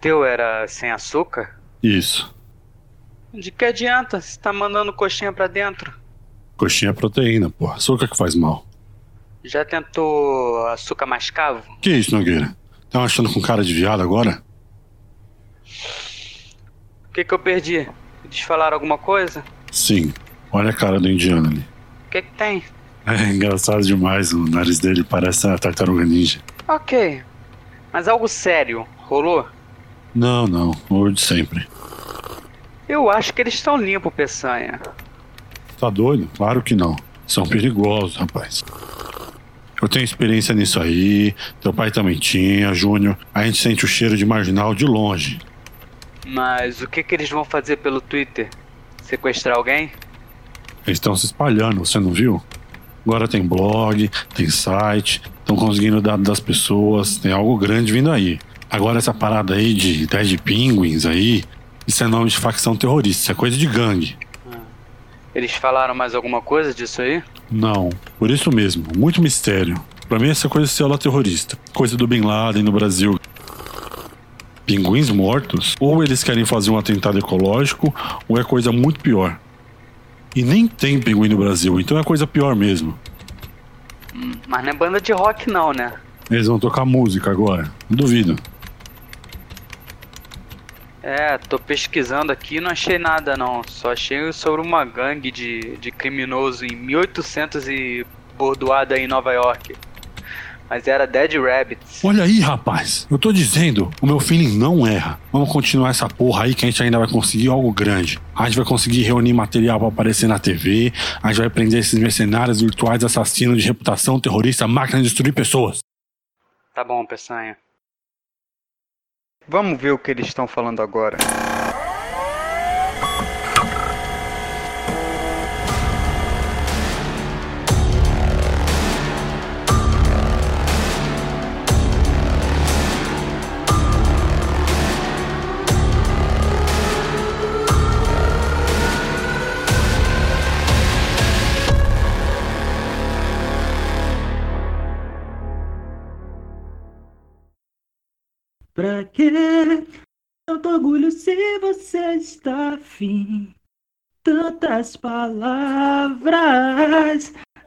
Teu era sem açúcar? Isso. De que adianta? Você tá mandando coxinha pra dentro. Coxinha é proteína, porra. Açúcar que faz mal. Já tentou açúcar mascavo? Que isso, Nogueira? Tá achando com cara de viado agora? O que que eu perdi? Eles falaram alguma coisa? Sim. Olha a cara do indiano ali. O que que tem? É engraçado demais, o nariz dele parece a tartaruga ninja. Ok. Mas algo sério, rolou? Não, não, o de sempre. Eu acho que eles estão limpos, Peçanha. Tá doido? Claro que não. São perigosos, rapaz. Eu tenho experiência nisso aí, teu pai também tinha, Júnior. A gente sente o cheiro de marginal de longe. Mas o que que eles vão fazer pelo Twitter? Sequestrar alguém? Eles estão se espalhando, você não viu? Agora tem blog, tem site, estão conseguindo dados das pessoas, tem algo grande vindo aí. Agora essa parada aí de 10 de pinguins aí, isso é nome de facção terrorista, isso é coisa de gangue. Eles falaram mais alguma coisa disso aí? Não, por isso mesmo, muito mistério. Pra mim essa coisa é célula terrorista, coisa do Bin Laden no Brasil. Pinguins mortos? Ou eles querem fazer um atentado ecológico, ou é coisa muito pior. E nem tem pinguim no Brasil, então é coisa pior mesmo. Mas não é banda de rock não, né? Eles vão tocar música agora, duvido. É, tô pesquisando aqui e não achei nada não. Só achei sobre uma gangue de, de criminoso em 1800 e bordoada em Nova York. Mas era Dead Rabbits. Olha aí, rapaz. Eu tô dizendo, o meu feeling não erra. Vamos continuar essa porra aí que a gente ainda vai conseguir algo grande. A gente vai conseguir reunir material pra aparecer na TV. A gente vai prender esses mercenários virtuais assassinos de reputação terrorista, máquina de destruir pessoas. Tá bom, Peçanha. Vamos ver o que eles estão falando agora. Pra quê? Tanto orgulho se você está afim. Tantas palavras.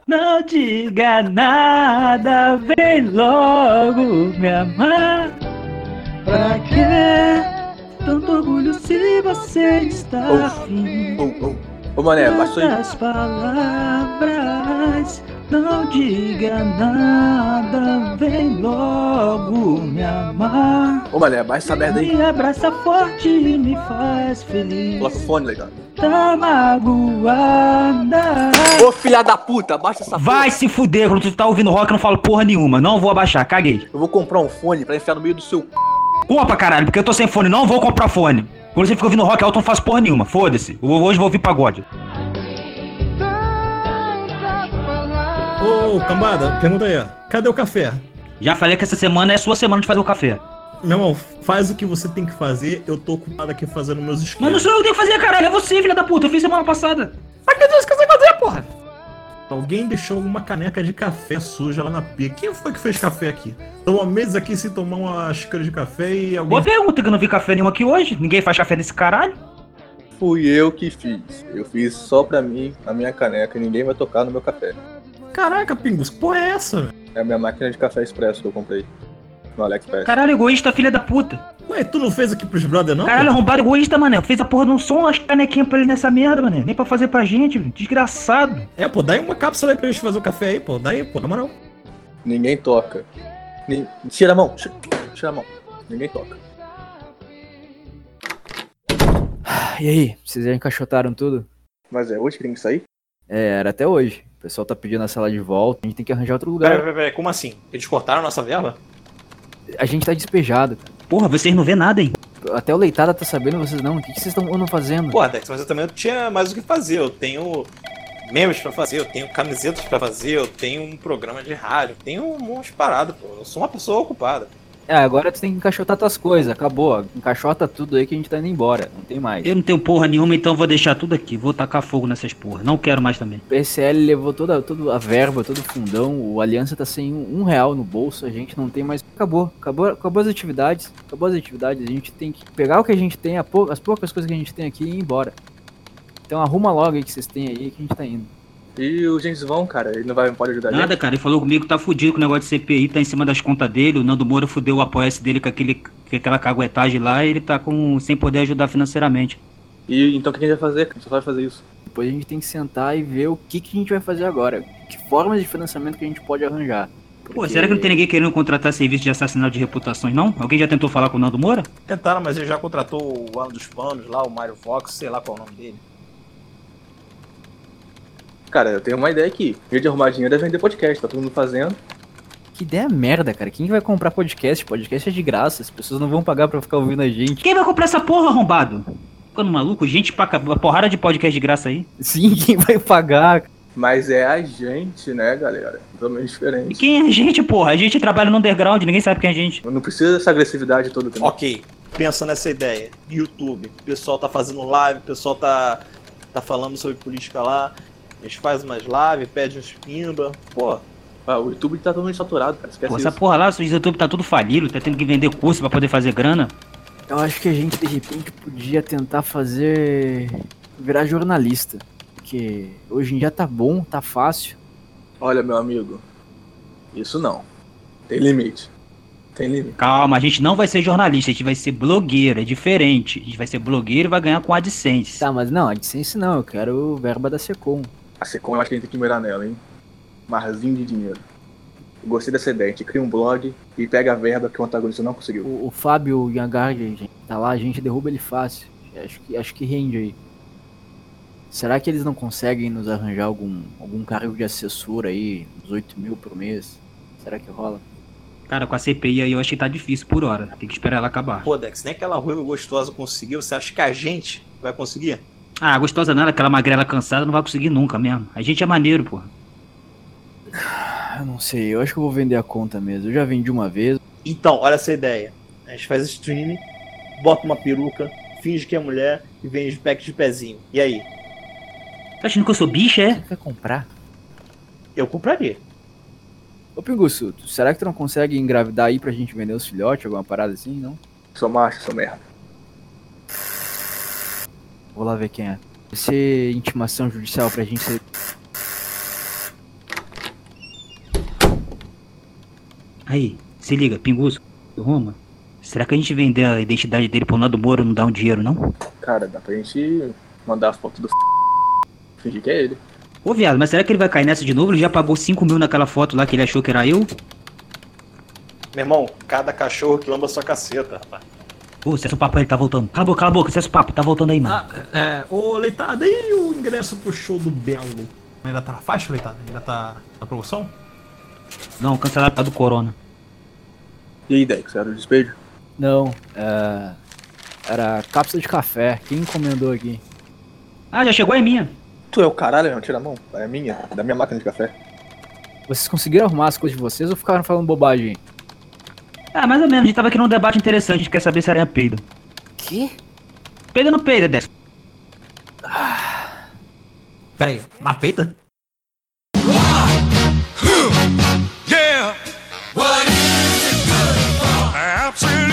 Não diga nada, vem logo me amar. Pra quê? Tanto orgulho se você está Oh, afim. Ô, ô, ô mané, baixa aí. Tantas palavras, não diga nada, vem logo me amar. Ô mané, baixa essa merda aí. Me abraça forte e me faz feliz. Coloca o fone, legal. Tá magoada. Ô filha da puta, baixa essa Vai se fuder, quando tu tá ouvindo rock eu não falo porra nenhuma. Não vou abaixar, caguei. porra. Eu vou comprar um fone pra enfiar no meio do seu c... Compra, caralho, porque eu tô sem fone, não vou comprar fone. Quando você fica ouvindo rock alto, eu não faço porra nenhuma. Foda-se. Hoje eu vou ouvir pagode. Ô, cambada, pergunta aí, ó. Cadê o café? Já falei que essa semana é sua semana de fazer o café. Meu irmão, faz o que você tem que fazer, eu tô ocupado aqui fazendo meus Mas esquemas. não sou eu que tenho que fazer, caralho. É você, filha da puta. Eu fiz semana passada. Mas que Deus que você fazer, porra? Alguém deixou uma caneca de café suja lá na pia. Quem foi que fez café aqui? Tomou meses aqui sem tomar uma xícara de café e alguém. Boa pergunta, que eu não vi café nenhum aqui hoje. Ninguém faz café nesse caralho. Fui eu que fiz. Eu fiz só pra mim, a minha caneca, e ninguém vai tocar no meu café. Caraca, Pingus, que porra é essa? velho? É a minha máquina de café expresso que eu comprei. No AliExpress. Caralho, egoísta, filha da puta. Ué, tu não fez aqui pros brother, não? Caralho, arrombado egoísta, mané. Fez a porra de um som, as canequinhas pra ele nessa merda, mané. Nem pra fazer pra gente, velho. desgraçado. É, pô, dá aí uma cápsula aí pra gente fazer o café aí, pô. Dá aí, pô, na moral. Ninguém toca. Ni- Tira a mão. Tira- Tira a mão. Ninguém toca. E aí, vocês já encaixotaram tudo? Mas é hoje que tem que sair? É, era até hoje. O pessoal tá pedindo a sala de volta, a gente tem que arranjar outro lugar. peraí, peraí, como assim? Eles cortaram a nossa verba? A gente tá despejado. cara. Porra, vocês não vê nada, hein? Até o Leitada tá sabendo, vocês não. O que que vocês estão fazendo? Pô, Dex, mas eu também não tinha mais o que fazer. Eu tenho memes pra fazer, eu tenho camisetas pra fazer, eu tenho um programa de rádio, eu tenho um monte de parada, pô. Eu sou uma pessoa ocupada. É, agora tu tem que encaixotar tuas coisas, acabou. Encaixota tudo aí que a gente tá indo embora. Não tem mais. Eu não tenho porra nenhuma, então vou deixar tudo aqui. Vou tacar fogo nessas porra. Não quero mais também. O PSL levou toda, toda a verba, todo o fundão. O Aliança tá sem um, um real no bolso. A gente não tem mais. Acabou. Acabou, acabou as atividades. Acabou as atividades. A gente tem que pegar o que a gente tem, a pou- as poucas coisas que a gente tem aqui e ir embora. Então arruma logo aí que vocês têm aí que a gente tá indo. E o James Vão, cara, ele não vai, não pode ajudar gente? Nada, cara. Ele falou comigo que tá fudido com o negócio de CPI, tá em cima das contas dele. O Nando Moura fudeu o apoia dele com, aquele, com aquela caguetagem lá e ele tá com, sem poder ajudar financeiramente. E então o que a gente vai fazer? A gente só vai fazer isso. Depois a gente tem que sentar e ver o que, que a gente vai fazer agora. Que formas de financiamento que a gente pode arranjar. Pô, Porque- será que não tem ninguém querendo contratar serviço de assassinato de reputações, não? Alguém já tentou falar com o Nando Moura? Tentaram, mas ele já contratou o ano dos panos lá, o Mario Fox, sei lá qual é o nome dele. Cara, eu tenho uma ideia aqui. Em vez de arrumar dinheiro é vender podcast, tá todo mundo fazendo. Que ideia merda, cara. Quem que vai comprar podcast? Podcast é de graça. As pessoas não vão pagar pra ficar ouvindo a gente. Quem vai comprar essa porra, arrombado? Ficando maluco? Gente, uma porrada de podcast de graça aí. Sim, quem vai pagar? Mas é a gente, né, galera? Totalmente E diferente. quem é a gente, porra? A gente trabalha no underground, ninguém sabe quem é a gente. Não precisa dessa agressividade toda também. Ok, pensa nessa ideia. YouTube, o pessoal tá fazendo live, o pessoal tá, tá falando sobre política lá. A gente faz umas lives, pede uns pimba. Pô, Ah, o YouTube tá totalmente saturado, cara. Esquece Pô, essa isso. porra lá, o YouTube tá tudo falido, tá tendo que vender curso pra poder fazer grana. Eu acho que a gente, de repente, podia tentar fazer. virar jornalista. Porque hoje em dia tá bom, tá fácil. Olha, meu amigo. Isso não. Tem limite. Tem limite. Calma, a gente não vai ser jornalista, a gente vai ser blogueiro, é diferente. A gente vai ser blogueiro e vai ganhar com AdSense. Tá, mas não, AdSense não, eu quero verba da Secom. A Secom eu acho que a gente tem que mirar nela, hein? Marzinho de dinheiro. Eu gostei dessa ideia. A gente cria um blog e pega a verba que o antagonista não conseguiu. O, o Fábio Yangard, gente, tá lá, a gente derruba ele fácil. Acho que, acho que rende aí. Será que eles não conseguem nos arranjar algum, algum cargo de assessor aí, uns 8 mil por mês? Será que rola? Cara, com a CPI aí eu acho que tá difícil por hora. Tem que esperar ela acabar. pô, Dex, nem aquela ruiva gostosa conseguiu. Você acha que a gente vai conseguir? Ah, gostosa nada, aquela magrela cansada não vai conseguir nunca mesmo. A gente é maneiro, porra. Ah, Eu não sei, eu acho que eu vou vender a conta mesmo. Eu já vendi uma vez. Então, olha essa ideia. A gente faz streaming, bota uma peruca, finge que é mulher e vende pack de pezinho. E aí? Tá achando que eu sou bicha, é? Você vai comprar? Eu compraria. Ô Pinguço, tu- será que tu não consegue engravidar aí pra gente vender os filhotes, alguma parada assim, não? Sou macho, sou merda. Vou lá ver quem é. Vai ser intimação judicial pra gente ser... Aí, se liga, Pinguço, Roma. Será que a gente vender a identidade dele pro Nando Moro não dá um dinheiro, não? Cara, dá pra gente mandar a foto do fingir que é ele. Ô, viado, mas será que ele vai cair nessa de novo? Ele já pagou 5 mil naquela foto lá que ele achou que era eu? Meu irmão, cada cachorro que lamba sua caceta, rapaz. Ô, cessa o papo aí, ele tá voltando. Cala a boca, cala a boca, cessa o papo, tá voltando aí, mano. Ah, é, ô Leitada, e o ingresso pro show do Belo? Ainda tá na faixa, Leitada? Ainda tá na promoção? Não, cancelado por causa do Corona. E aí, Dex, era o despejo? Não, é... Era cápsula de café. Quem encomendou aqui? Ah, já chegou, é minha. Tu é o caralho, não? Tira a mão. É minha, é da minha máquina de café. Vocês conseguiram arrumar as coisas de vocês ou ficaram falando bobagem? Ah, mais ou menos, a gente tava aqui num debate interessante, a gente quer saber se era peido. Que? Peida ou não peida, Dex? Pera aí, na peita? Yeah. What is it good for? Absolutely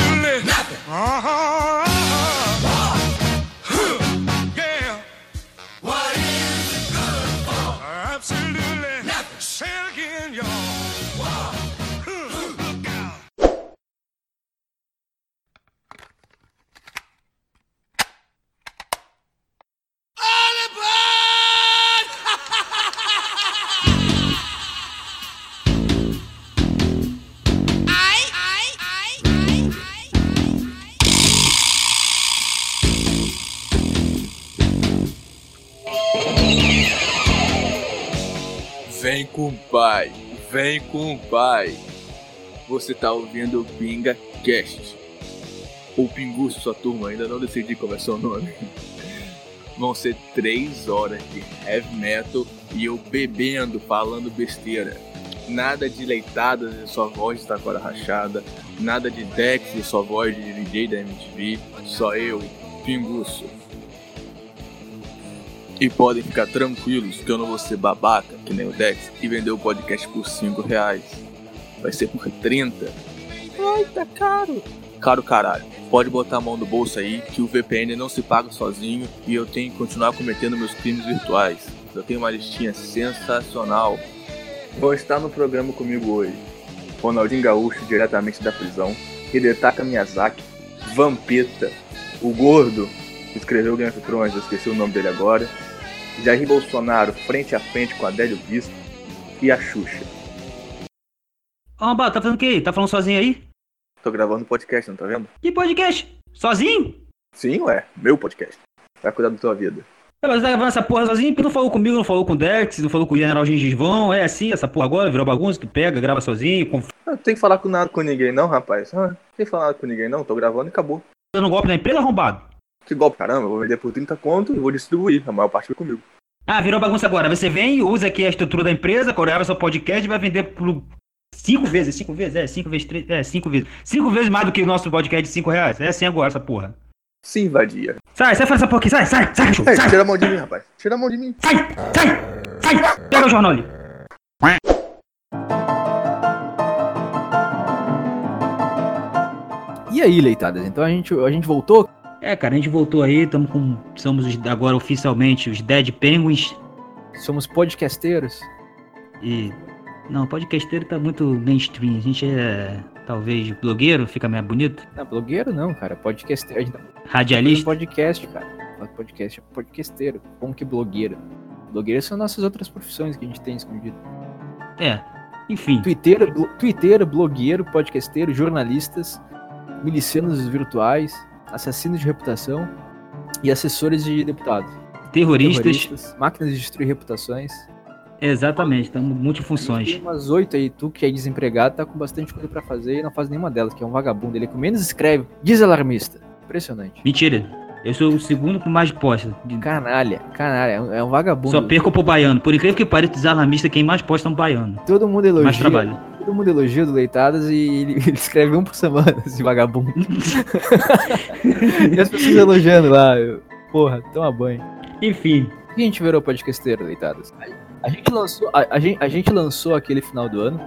Vem com o pai, vem com o pai. Você tá ouvindo o Pinga Cast. Ou Pinguço, sua turma, ainda não decidi qual é seu nome. Vão ser três horas de heavy metal e eu bebendo, falando besteira. Nada de leitadas e sua voz está agora rachada. Nada de Dex e sua voz de DJ da MTV. Só eu, Pinguço. E podem ficar tranquilos que eu não vou ser babaca, que nem o Dex, e vender o podcast por 5 reais. Vai ser por 30. Ai, tá caro. Caro caralho. Pode botar a mão no bolso aí, que o VPN não se paga sozinho e eu tenho que continuar cometendo meus crimes virtuais. Eu tenho uma listinha sensacional. Vão estar no programa comigo hoje. Ronaldinho Gaúcho, diretamente da prisão. Hidetaka Miyazaki. Vampeta. O Gordo, que escreveu Game of Thrones, eu esqueci o nome dele agora. Jair Bolsonaro, frente a frente com a Adélio Bispo. E a Xuxa. Ô, tá fazendo o quê? Tá falando sozinho aí? Tô gravando podcast, não tá vendo? Que podcast? Sozinho? Sim, ué. Meu podcast. Vai cuidar da tua vida. É, Mas tá gravando essa porra sozinho? Porque não falou comigo, não falou com o Dex, não falou com o General Gengis-Vão. É assim, essa porra agora virou bagunça, tu pega, grava sozinho, com... Não tenho que falar com nada com ninguém não, rapaz. Ah, não tem que falar nada com ninguém não. Tô gravando e acabou. dando golpe na empresa, arrombado. Que golpe, caramba. Eu vou vender por 30 conto e vou distribuir. A maior parte foi comigo. Ah, virou bagunça agora. Você vem, usa aqui a estrutura da empresa, grava seu podcast e vai vender por cinco vezes, cinco vezes, é, cinco vezes, três, é, cinco vezes. Cinco vezes mais do que o nosso podcast de cinco reais. É assim agora, essa porra. Se invadia. Sai, sai fora essa porra aqui, sai, sai, sai, cachorro, sai, tira a mão de mim, rapaz. Tira a mão de mim. sai, sai, sai, pega o jornal ali. E aí, leitadas? Então a gente, a gente voltou? É, cara, a gente voltou aí, estamos com, somos os- agora oficialmente os Dead Penguins Somos podcasteiros? e... Não, podcasteiro tá muito mainstream, a gente é, talvez, blogueiro, fica mais bonito, Não, blogueiro não, cara. Podcasteiro. Tá radialista. podcast, cara. Podcast é podcasteiro. Como que blogueiro? Blogueiro são nossas outras profissões que a gente tem escondido. É, enfim. Twitteiro, blo- twitteiro, blogueiro, podcasteiro, jornalistas, milicianos virtuais, assassinos de reputação e assessores de deputados. Terroristas, máquinas de destruir reputações. exatamente, estamos multifunções. Tem umas oito aí, tu que é desempregado, tá com bastante coisa pra fazer e não faz nenhuma delas, que é um vagabundo. Ele é que menos escreve, desalarmista. Impressionante. Mentira, eu sou o segundo com mais posta. Canalha, canalha, é um, é um vagabundo. Só perco pro baiano. Por incrível que pareça, desalarmista, quem mais posta é um baiano. Todo mundo elogia. Mais trabalho. Todo mundo elogia do Leitadas e ele, ele escreve um por semana, esse vagabundo. e as pessoas elogiando lá. eu- Porra, toma banho. Enfim, Por que a gente virou podcasteiro, Leitadas? A, a gente lançou, a, a gente, a gente lançou aquele final do ano,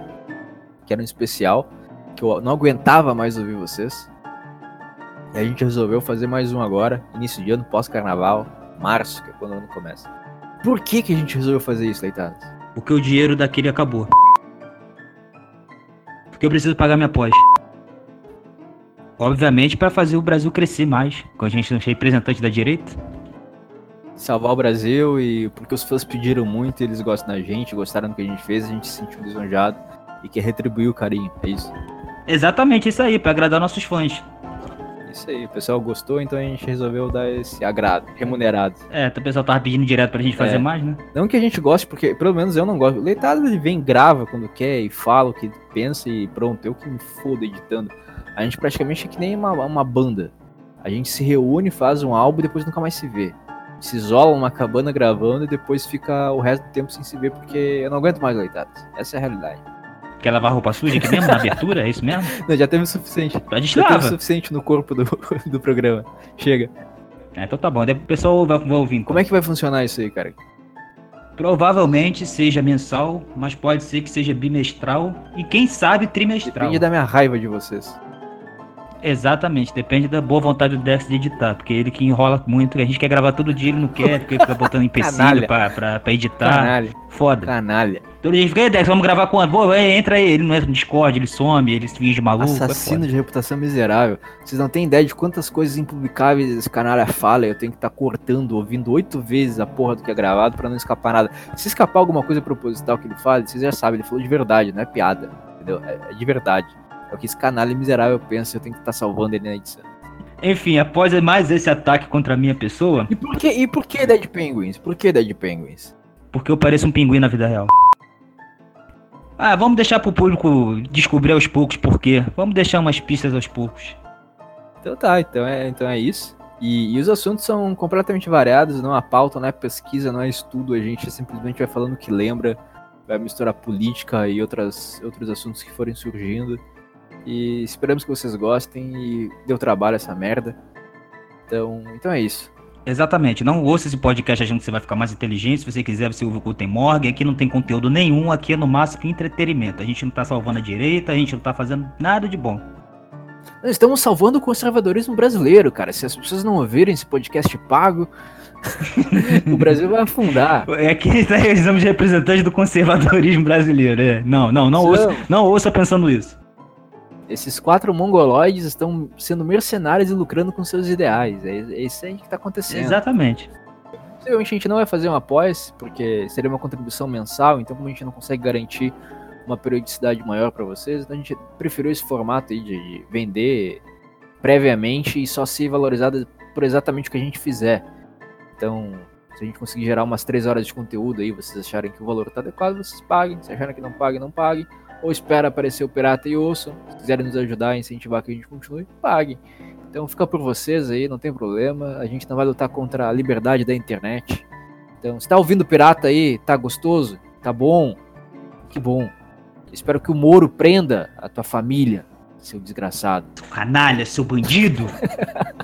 que era um especial, que eu não aguentava mais ouvir vocês. E a gente resolveu fazer mais um agora, início de ano, pós-carnaval, março, que é quando o ano começa. Por que, que a gente resolveu fazer isso, Leitadas? porque o dinheiro daquele acabou. Porque eu preciso pagar minha pós. Obviamente para fazer o Brasil crescer mais. Quando a gente não é representante da direita. salvar o Brasil e porque os fãs pediram muito, eles gostam da gente, gostaram do que a gente fez, a gente se sentiu lisonjado e quer retribuir o carinho. É isso. Exatamente isso aí, para agradar nossos fãs. Isso aí, o pessoal gostou, então a gente resolveu dar esse agrado, remunerado. É, o pessoal tava pedindo direto pra gente fazer É. mais, né? Não que a gente goste, porque pelo menos eu não gosto. O Leitado ele vem, grava quando quer e fala o que pensa e pronto, eu que me fodo editando. A gente praticamente é que nem uma, uma banda. A gente se reúne, faz um álbum e depois nunca mais se vê. Se isola numa cabana gravando e depois fica o resto do tempo sem se ver porque eu não aguento mais Leitados. Essa é a realidade. Quer lavar roupa suja aqui mesmo, na abertura? É isso mesmo? Não, já teve o suficiente. A gente Já teve o suficiente no corpo do, do programa. Chega. É, então tá bom, daí o pessoal vai, vai ouvindo. Como é que vai funcionar isso aí, cara? Provavelmente seja mensal, mas pode ser que seja bimestral e quem sabe trimestral. Depende da minha raiva de vocês. Exatamente, depende da boa vontade do Dex de editar, porque ele que enrola muito, a gente quer gravar todo dia, ele não quer, porque fica botando empecilho pra, pra, pra editar. Canalha. Foda. Canalha. Todo dia fica, "Ei, Dex, vamos gravar com a. Pô, entra aí, ele não entra no Discord, ele some, ele se finge maluco. é Assassino foda. de reputação miserável. Vocês não têm ideia de quantas coisas impublicáveis esse canalha fala. Eu tenho que estar cortando, ouvindo oito vezes a porra do que é gravado pra não escapar nada. Se escapar alguma coisa proposital que ele fala, vocês já sabem, ele falou de verdade, não é piada. Entendeu? É, é de verdade. É o que esse canalha miserável pensa, eu tenho que estar salvando ele na edição. Enfim, após mais esse ataque contra a minha pessoa, E por que, e por que Dead Penguins? Por que Dead Penguins? porque eu pareço um pinguim na vida real. Ah, vamos deixar pro público descobrir aos poucos por quê. Vamos deixar umas pistas aos poucos. Então tá, então é, então é isso. E, e os assuntos são completamente variados, não há pauta, não é pesquisa, não é estudo, a gente simplesmente vai falando o que lembra vai misturar política e outras, outros assuntos que forem surgindo. E esperamos que vocês gostem e deu trabalho essa merda. Então, então é isso. Exatamente. Não ouça esse podcast achando que você vai ficar mais inteligente. Se você quiser, você ouve o Cultem Morgan. Aqui não tem conteúdo nenhum. Aqui é no máximo entretenimento. A gente não tá salvando a direita, a gente não tá fazendo nada de bom. Nós estamos salvando o conservadorismo brasileiro, cara. Se as pessoas não ouvirem esse podcast pago, o Brasil vai afundar. É que tá exame de representante do conservadorismo brasileiro. É. Não, não, não Não. ouça, não ouça pensando isso. Esses quatro mongoloides estão sendo mercenários e lucrando com seus ideais. É, é isso aí que tá acontecendo. Exatamente. Possivelmente a gente não vai fazer um após, porque seria uma contribuição mensal, então como a gente não consegue garantir uma periodicidade maior para vocês, então a gente preferiu esse formato aí de, de vender previamente e só ser valorizado por exatamente o que a gente fizer. Então, se a gente conseguir gerar umas 3 horas de conteúdo aí, vocês acharem que o valor tá adequado, vocês paguem. Se acharem que não paguem, não paguem. Ou espera aparecer o pirata e ouçam. Se quiserem nos ajudar a incentivar que a gente continue, paguem. Então fica por vocês aí, não tem problema. A gente não vai lutar contra a liberdade da internet. Então, se tá ouvindo pirata aí, tá gostoso? Tá bom? Que bom. Espero que o Moro prenda a tua família, seu desgraçado. Canalha, seu bandido.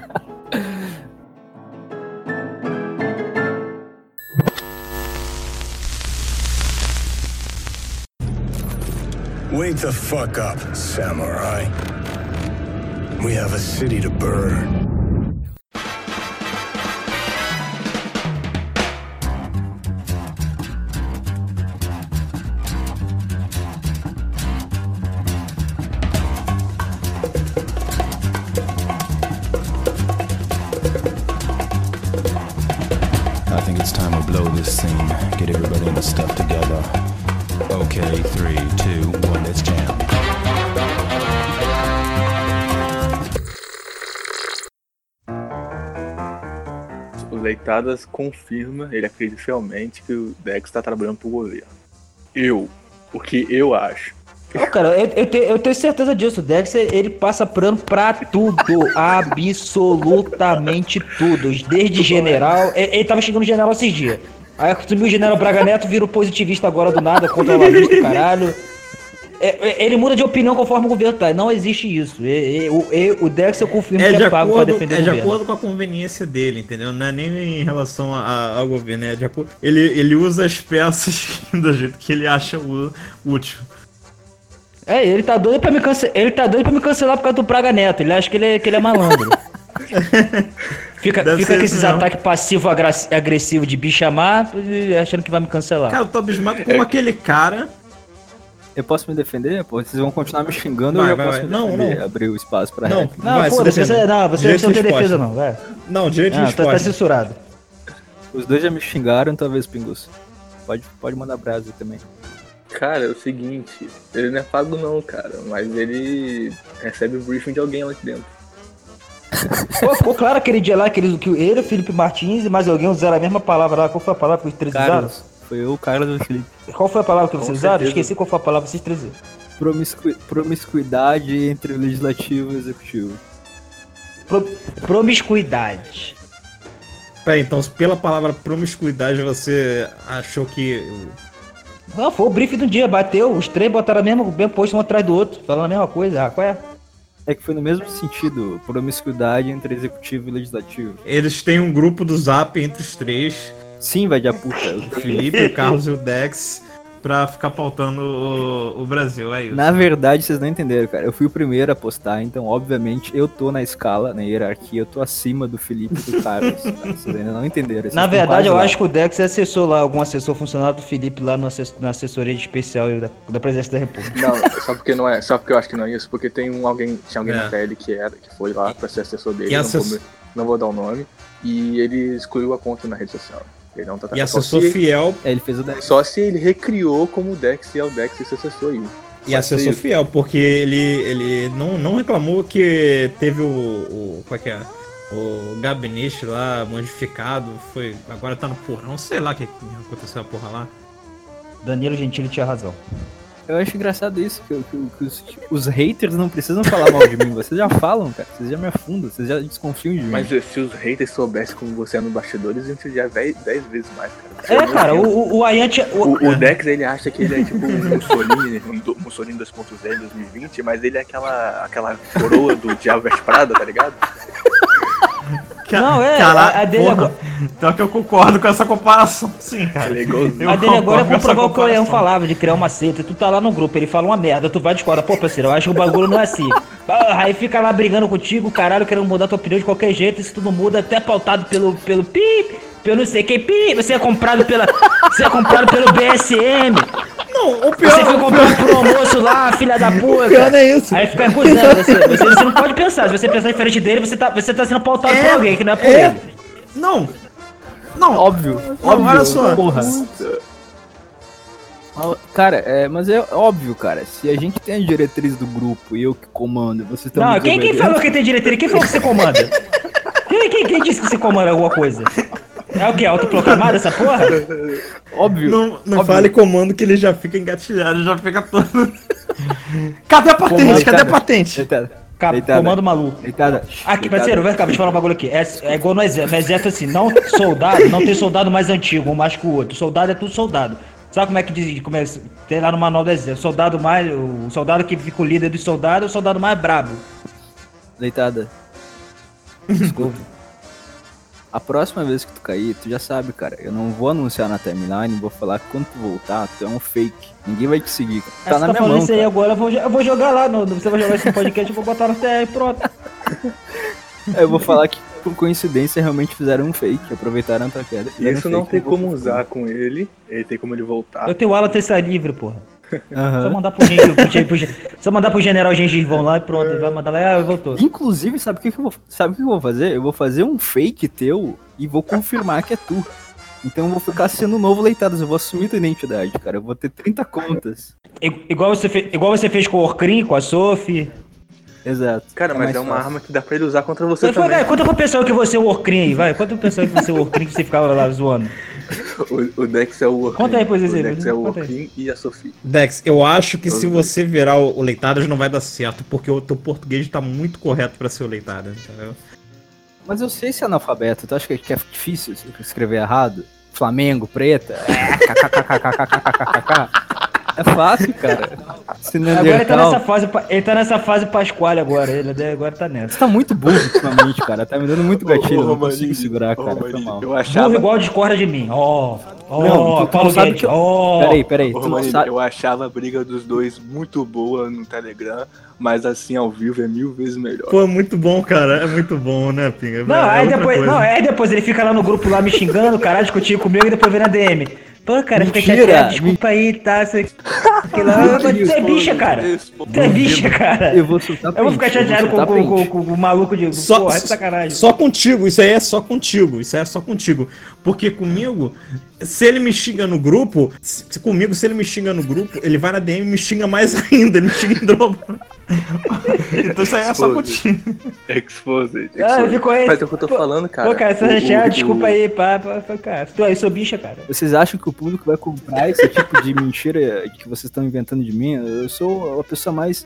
the fuck up, samurai. We have a city to burn. O confirma, ele acredita fielmente que o Dex está trabalhando pro governo. Eu, o que eu acho. Cara, eu, eu te- eu tenho certeza disso. O Dex, ele passa plano pra tudo. absolutamente tudo. Desde general. Ele, ele tava chegando general esses dias. Aí subiu o general Braga Neto, vira o positivista agora do nada, contra o lavista, caralho. É, é, ele muda de opinião conforme o governo tá. Não existe isso. E- e- o, e- o Dex eu confirmo É que de, é pago pra acordo, defender é o de governo. acordo com a conveniência dele, entendeu? Não é nem em relação a- ao governo, é de acordo. Ele, ele usa as peças do jeito que ele acha útil. É, ele tá doido pra me cancelar. Ele tá doido pra me cancelar por causa do Praga Neto. Ele acha que ele é, que ele é malandro. fica Deve fica com esses ataques passivo-agressivos de bichamar, achando que vai me cancelar. Cara, eu tô abismado como aquele cara. Eu posso me defender? Pô, vocês vão continuar me xingando Vai, ou eu vai, posso vai. me Não, não. Abrir o espaço pra Não. Não, vai, defenda. você, não, você, não de tem defesa resposta. não, vai. Não, direito de Não, tá, tá resposta. censurado. Os dois já me xingaram, talvez, Pingus. Pode, pode mandar brasa também. Cara, é o seguinte, ele não é pago não, cara, mas ele recebe o briefing de alguém lá de dentro. Pô, ficou claro aquele dia lá que ele, que ele, o Felipe Martins e mais alguém usaram a mesma palavra lá. Qual foi a palavra que os três usaram? Foi eu, o Carlos e o Felipe. Qual foi a palavra que vocês usaram? Esqueci qual foi a palavra que vocês usaram. Promiscu- promiscuidade entre o legislativo e o executivo. Pro, promiscuidade. Peraí, então pela palavra promiscuidade você achou que. Não, foi o briefing do dia, bateu, os três botaram a mesma, o mesmo posto um atrás do outro, falando a mesma coisa. Ah, qual é? É que foi no mesmo sentido, promiscuidade entre executivo e legislativo. Eles têm um grupo do Zap entre os três, Sim, vai de a puta. o Felipe, o Carlos e o Dex, pra ficar pautando o, o Brasil, é isso. Na verdade, vocês não entenderam, cara. Eu fui o primeiro a postar, então, obviamente, eu tô na escala, na hierarquia, eu tô acima do Felipe e do Carlos. cara. Vocês ainda não entenderam. vocês Na verdade, eu lá. acho que o Dex é assessor lá, algum assessor funcionário do Felipe lá no assess- na assessoria de especial da, da presidência da República. Não, só porque não é, só porque eu acho que não é isso, porque tem um alguém, tinha alguém É. na TL que era, que foi lá pra ser assessor dele, não, assess- vou, não vou dar o nome, e ele excluiu a conta na rede social. Ele não tá E assessor se, fiel, É, ele fez o Dex. só se ele recriou como o Dex e é o Dex esse assessor aí. e assessor fiel, porque ele, ele não, não reclamou que teve o, o. Qual é que é? O gabinete lá modificado, foi. Agora tá no porrão, sei lá o que que aconteceu a porra lá. Danilo Gentili tinha razão. Eu acho engraçado isso, que, que- que os, os haters não precisam falar mal de mim. Vocês já falam, cara. Vocês já me afundam, vocês já desconfiam de mim. Mas se os haters soubessem como você é no bastidores, a gente já vê 10 vezes mais, cara. Você É, cara, o, o, o Ayante. O, O, o Dex, ele acha que ele é tipo um Mussolini, um do- Mussolini 2.0 em 2020, mas ele é aquela, aquela coroa do Diabo Veste Prada, tá ligado? Não, é, Cara, a- a dele porra. agora- Então que eu concordo com essa comparação, sim, cara. Ele é a dele agora é comprovar o que o Leão falava, de criar uma seita. Tu tá lá no grupo, ele fala uma merda, tu vai discordar. Pô, parceiro, eu acho que o bagulho não é assim. Aí fica lá brigando contigo, caralho, querendo mudar tua opinião de qualquer jeito. Isso tudo muda, até pautado pelo, pelo pi, pelo não sei que. Você é comprado pela. Você é comprado pelo BSM. Não, o pior, Você foi comprado pior, por almoço lá, filha da puta. o pior não é isso. Aí fica acusando você, você. Você não pode pensar. Se você pensar diferente dele, você tá, você tá sendo pautado por É, alguém que não é por é. ele. Não. Não. Óbvio, Não, óbvio. olha só. Porra. Cara, é, mas é óbvio, cara. Se a gente tem a diretriz do grupo e eu que comando, vocês estão Não, me quem, quem falou que tem diretriz? Quem falou que você comanda? Quem, quem, quem disse que você comanda alguma coisa? É o que? Autoproclamado essa porra? Óbvio. Não, não óbvio. fale comando que ele já fica engatilhado, já fica todo. Cadê a patente? Comando, Cadê a patente? Deitada. Ca- Deitada. Comando maluco. Deitada. Aqui, Deitada. parceiro, vem cá, deixa eu falar um bagulho aqui. É, é igual no exército. No exército, assim, não soldado, não tem soldado mais antigo, um mais que o outro. Soldado é tudo soldado. Sabe como é que diz? Como é, tem lá no manual do exército. Soldado mais. O soldado que fica o líder dos soldados é o soldado mais brabo. Deitada. Desculpa. A próxima vez que tu cair, tu já sabe, cara. Eu não vou anunciar na timeline, vou falar que quando tu voltar, tu é um fake. Ninguém vai te seguir. cara. É, Tá você na tá minha mão. isso aí agora, eu vou, eu vou jogar lá. No, você vai jogar esse podcast, eu vou botar no TR e pronto. Eu vou falar que, por coincidência, realmente fizeram um fake. Aproveitaram a tua queda. e Isso um não fake, tem como usar com ele, ele tem como ele voltar. Eu tenho aula terça livre, porra. Só Aham. mandar pro gente, pro, gen- pro só mandar pro general Gengivão lá e pronto, ele vai mandar lá, ah, voltou. Inclusive, sabe o que, que eu vou Sabe o que eu vou fazer? Eu vou fazer um fake teu e vou confirmar que é tu. Então eu vou ficar sendo novo leitadas, eu vou assumir tua identidade, cara. Eu vou ter 30 contas. I- Igual você, fe- igual você fez com o Orcrim, com a Sophie. Exato. Cara, É mas é uma fácil. arma que dá pra ele usar contra você também. vai, conta pro pessoal que você é o Orcrim aí, vai. Conta pro pessoal que você é o Orcrim que você ficava lá zoando. O, o Dex é o Orkin. Conta aí, pois, O Dex é o aí. Orkin e a Sofia. Dex, eu acho que se você virar o, o Leitadas não vai dar certo, porque o teu português tá muito correto pra ser o Leitadas, entendeu? Mas eu sei ser analfabeto, tu acha que que é difícil escrever errado? Flamengo, preta? É, kkkkkkkkkkk. É fácil, cara. Se não Agora ele tá nessa fase, ele tá nessa fase Pasquale agora, ele agora tá nessa. Você tá muito burro ultimamente, cara. Tá me dando muito gatilho, eu não consigo segurar, ô, cara. Foi mal. Eu Burro achava, igual discorda de mim, ó. Ó, Não, tu- tu Paulo não sabe que eu- ó. Peraí, peraí. Ô, não sabe... eu achava a briga dos dois muito boa no Telegram, mas assim ao vivo é mil vezes melhor. Pô, muito bom, cara. É muito bom, né, Pinga? Não, É aí depois, coisa. não, aí depois ele fica lá no grupo lá me xingando, caralho, discutindo comigo e depois vem na DM. Pô, cara, fica chateado, desculpa aí, tá? Você... Que lá, você é bicha, cara. Você é bicha, cara. Eu vou soltar Eu vou ficar chateado com, soltar com, com, com o maluco de. Só, Porra, é sacanagem. só contigo, isso aí é só contigo, isso aí é só contigo. Porque comigo, se ele me xinga no grupo, se, comigo, se ele me xinga no grupo, ele vai na DM e me xinga mais ainda, ele me xinga em dobro. então isso aí é só contigo. Exposed. Ah, eu aí. Mas é o que eu tô falando, cara. Pô, cara, chateado, o- desculpa aí, pá, pá, pá, cara. Tu aí, sou bicha, cara. Vocês acham que o público vai comprar esse tipo de mentira que vocês estão inventando de mim? Eu sou a pessoa mais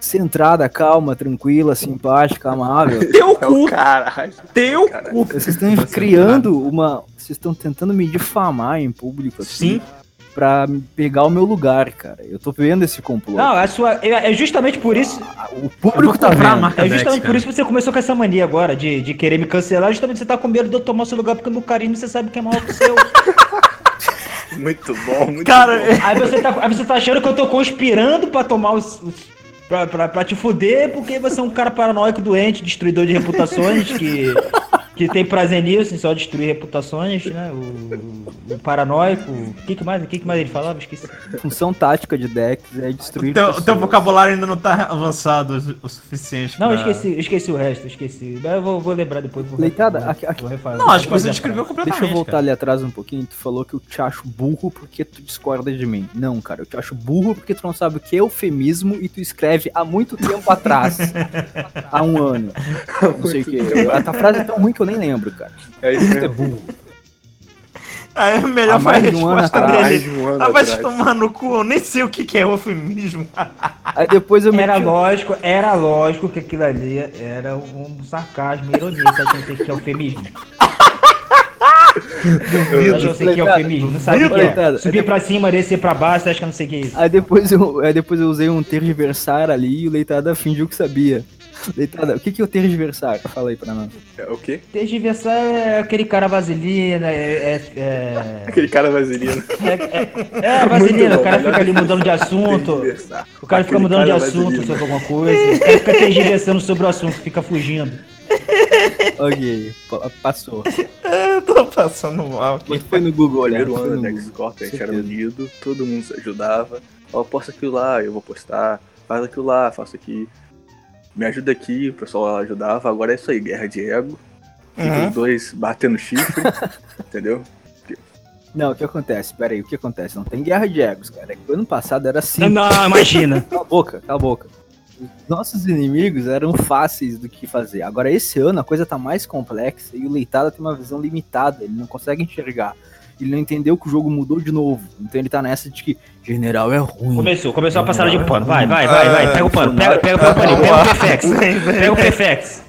centrada, calma, tranquila, simpática, amável. Teu É o cu, caralho. teu Caralho. cu. Vocês estão criando uma. Vocês estão tentando me difamar em público assim. Sim. Pra pegar o meu lugar, cara. Eu tô vendo esse complô. Não, a sua. É é justamente por isso. o Eu público tá vendo. marca É Dex, justamente por cara. isso que você começou com essa mania agora de, de querer me cancelar. Justamente você tá com medo de eu tomar seu lugar porque no carisma você sabe que é maior que o seu. Muito bom, muito Cara, bom. é- Aí você tá, aí você tá achando que eu tô conspirando pra tomar os. os pra, pra, pra te fuder, porque você é um cara paranoico, doente, destruidor de reputações, que, que tem prazer nisso, em só destruir reputações, né? O, o paranoico. O que, que mais? O que, que mais ele falava? Esqueci. Função tática de Dex é destruir. Teu, pessoas. teu vocabulário ainda não tá avançado o, o suficiente. Não, eu pra- esqueci, eu esqueci o resto, esqueci. Mas eu vou, vou lembrar depois. Vou, Leitada, vou- aqui- aqui- vou refazer- Não, acho que você descreveu completamente. Deixa eu voltar cara. ali atrás um pouquinho. Tu falou que eu te acho burro porque tu discorda de mim. Não, cara, eu te acho burro porque tu não sabe o que é eufemismo e tu escreve há muito tempo atrás. há um ano. Não sei o que. A tua frase é tão ruim que eu nem lembro, cara. É isso Tu é mesmo. burro. Aí é melhor Há a mais de um ano atrás. dele. Um ano Ah, vai atrás. tomar no cu, eu nem sei o que, que é eufemismo. Aí depois eu Era meti- lógico, era lógico que aquilo ali era um sarcasmo, ironia. Você acha que é eufemismo? Você acha que eu sei que é eufemismo? Não sabe o que é. Subir pra cima, descer pra baixo, acha que eu não sei o que é isso? Aí depois eu, aí depois eu usei um tergiversar ali e o Leitada fingiu que sabia. Leitada, o que, que é o tergiversar? Fala aí pra nós. É, o quê? Tergiversar é aquele cara vaselina, é. é, é... Aquele cara vaselino. É, é, vaselina, bom, o cara fica ali mudando de assunto. O cara fica mudando de cara assunto vaselino. sobre alguma coisa. O cara fica tergiversando sobre o assunto, fica fugindo. Ok, pa- passou. Eu tô passando mal. Quem foi no Google olhar? Primeiro Foi ano no da. X-Corp, a gente era unido, todo mundo se ajudava. Ó, posta aquilo lá, eu vou postar. Faz aquilo lá, faço aqui. Me ajuda aqui, o pessoal ajudava. Agora é isso aí, guerra de ego. Uhum. os dois batendo chifre, entendeu? Não, o que acontece? Pera aí, o que acontece? Não tem guerra de egos, cara. É que Ano passado era assim. Não, imagina. Cala a boca, cala a boca. Os nossos inimigos eram fáceis do que fazer. Agora, esse ano, a coisa tá mais complexa e o Leitada tem uma visão limitada. Ele não consegue enxergar. Ele não entendeu que o jogo mudou de novo. Então ele tá nessa de que general é ruim. Começou, começou a passada de pano. Vai, vai, vai, vai. Pega o pano, pega, pega, pega o paninho, pega o Perfex. Pega o Perfex.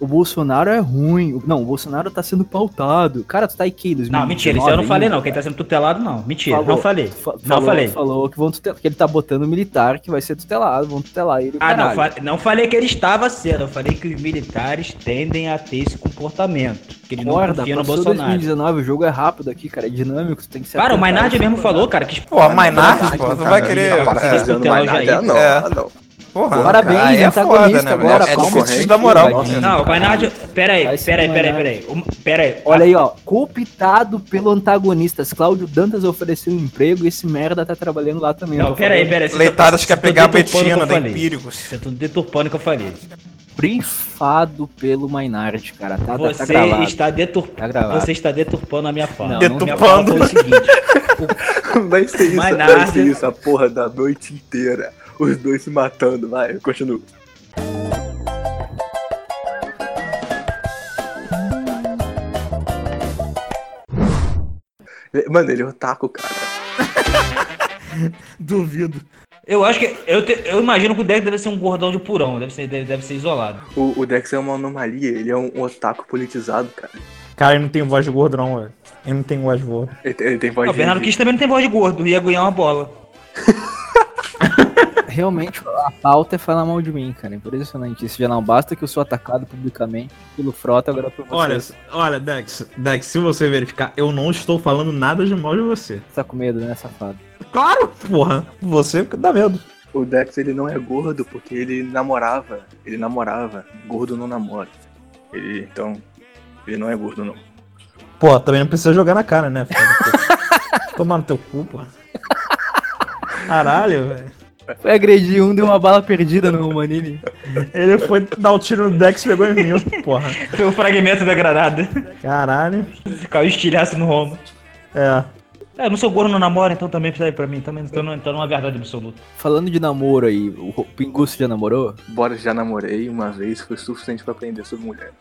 O Bolsonaro é ruim. Não, o Bolsonaro tá sendo pautado. Cara, tu tá aí que 2019 Não, mentira, isso eu não ainda? falei não. Quem tá sendo tutelado, não. Mentira, Falou. não falei. Fa- Não falou, falei. Falou que vão tutelar, que ele tá botando militar que vai ser tutelado, vão tutelar ele. Ah, não, fa- não falei que ele estava sendo, eu falei que os militares tendem a ter esse comportamento. Que não Acorda, confiam no passou Bolsonaro. 2019, o jogo é rápido aqui, cara, é dinâmico, tu tem que ser Cara, o. Maynard mesmo falou, cara, que Pô, Maynard, pô, tu vai querer. Para é, não, não. Porra, Parabéns, aí é antagonista foda, né, agora, velho? É pra da moral. Não, o Maynard. Pera aí, Vai pera aí, pera aí, pera aí. Pera aí. Olha aí, ó, cooptado pelo antagonistas. Cláudio Dantas ofereceu um emprego e esse merda tá trabalhando lá também. Não, pera aí, pera aí. Leitadas tá- quer tá pegar a deturpando o que Betina eu da falei. Empíricos. Você tá deturpando o que eu falei. Brifado pelo Maynard, cara. Tá, tá, tá Você gravado. está detur... Tá. Você está deturpando a minha fala. Não, Minha fala Deturpando. foi o seguinte. Vai ser isso, vai Maynard. ser isso a porra da noite inteira. Os dois se matando, vai, continua. Mano, ele é otaku, cara. Duvido. Eu acho que. Eu, te- eu imagino que o Dex deve ser um gordão de purão, deve ser, deve, deve ser isolado. O, o Dex é uma anomalia, ele é um otaku politizado, cara. Cara, ele não tem voz de gordo, não, velho. Ele não tem voz de gordo. Ele, tem- ele tem voz o de... Bernardo Kiss também não tem voz de gordo, ia ganhar uma bola. Realmente, a pauta é falar mal de mim, cara. Impressionante. Isso já não basta que eu sou atacado publicamente pelo Frota, agora por Olha, vocês. olha, Dex, Dex, se você verificar, eu não estou falando nada de mal de você. Você tá com medo, né, safado? Claro, porra. Você dá medo. O Dex, ele não é gordo porque ele namorava. Ele namorava. Gordo não namora. Ele, então, ele não é gordo, não. Pô, também não precisa jogar na cara, né? Tomar no teu cu, porra. Caralho, velho. Foi agredir um, deu uma bala perdida no Manini. Ele foi dar o tiro no Dex e pegou em mim, porra. Foi o fragmento da granada. Caralho. Caiu estilhaço no Roma. É. É, eu não sou gordo, não namoro, então também precisa ir pra mim. Também tô, numa- tô numa verdade absoluta. Falando de namoro aí, o Pinguço já namorou? Bora, já namorei uma vez, foi suficiente pra aprender sobre mulher.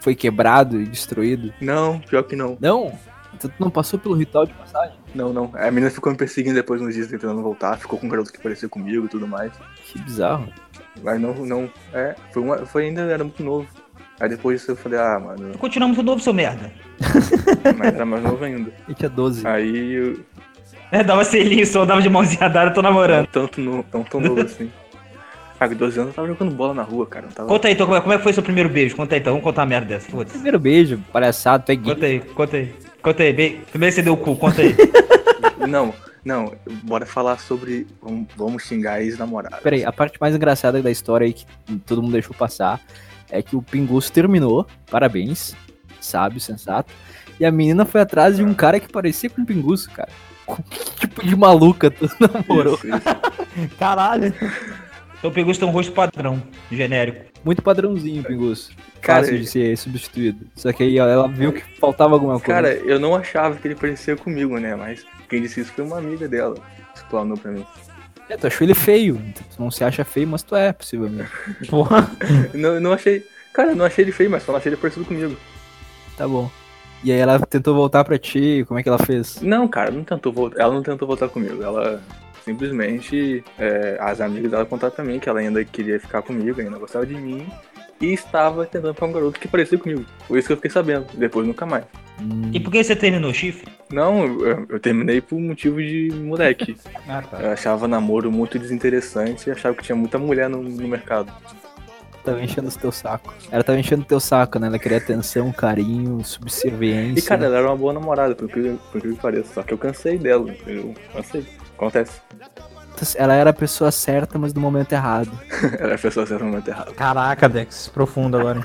Foi quebrado e destruído? Não, pior que não. Não? Então tu não passou pelo ritual de passagem? Não, não. A menina ficou me perseguindo depois uns dias tentando voltar, ficou com um garoto que parecia comigo e tudo mais. Que bizarro. Mas não, não. É, foi, uma, foi ainda, era muito novo. Aí depois eu falei, ah, mano, Continua muito novo, seu merda. mas era mais novo ainda. Ele tinha 12. Aí eu. É, dava selinho, só dava de mãozinha dada, tô namorando. Não tanto no, não tão novo assim. Ah, com 12 anos eu tava jogando bola na rua, cara. Não tava... Conta aí, então, como é, como é que foi seu primeiro beijo? Conta aí, então, vamos contar uma merda dessa. Primeiro beijo, palhaçado, tu é gay. Conta aí, conta aí. Conta aí, be... primeiro você deu o cu, conta aí. Não, não, bora falar sobre. Vamos, xingar ex-namorada. Peraí, a parte mais engraçada da história aí que todo mundo deixou passar é que o Pinguço terminou, parabéns, sábio, sensato, e a menina foi atrás de um cara que parecia com o Pinguço, cara. Que tipo de maluca tu namorou? Isso, isso. Caralho. Então o Pegus tem um rosto padrão, genérico. Muito padrãozinho, Pinguço. Cara, Fácil de ser substituído. Só que aí ela viu que faltava alguma coisa. Cara, eu não achava que ele parecia comigo, né? Mas quem disse isso foi uma amiga dela. Explanou pra mim. É, tu achou ele feio. Tu não se acha feio, mas tu é, possivelmente. Porra. Não, eu não achei. Cara, eu não achei ele feio, mas só achei ele parecido comigo. Tá bom. E aí ela tentou voltar pra ti, como é que ela fez? Não, cara, não tentou voltar. Ela não tentou voltar comigo. Ela simplesmente. é, as amigas dela contaram pra mim que ela ainda queria ficar comigo, ainda gostava de mim. E estava tentando ficar um garoto que parecia comigo. Foi isso que eu fiquei sabendo. Depois nunca mais. E por que você terminou o chifre? Não, eu, eu terminei por motivo de moleque. Ah, tá. Eu achava namoro muito desinteressante e achava que tinha muita mulher no, no mercado. Tava enchendo o teu saco. Ela tava enchendo o teu saco, né? Ela queria atenção, carinho, subserviência. E cara, ela era uma boa namorada, por que, por que pareça. Só que eu cansei dela, eu cansei. Acontece. Ela era a pessoa certa, mas no momento errado. Era a pessoa certa no momento errado. Caraca, Dex, profundo agora.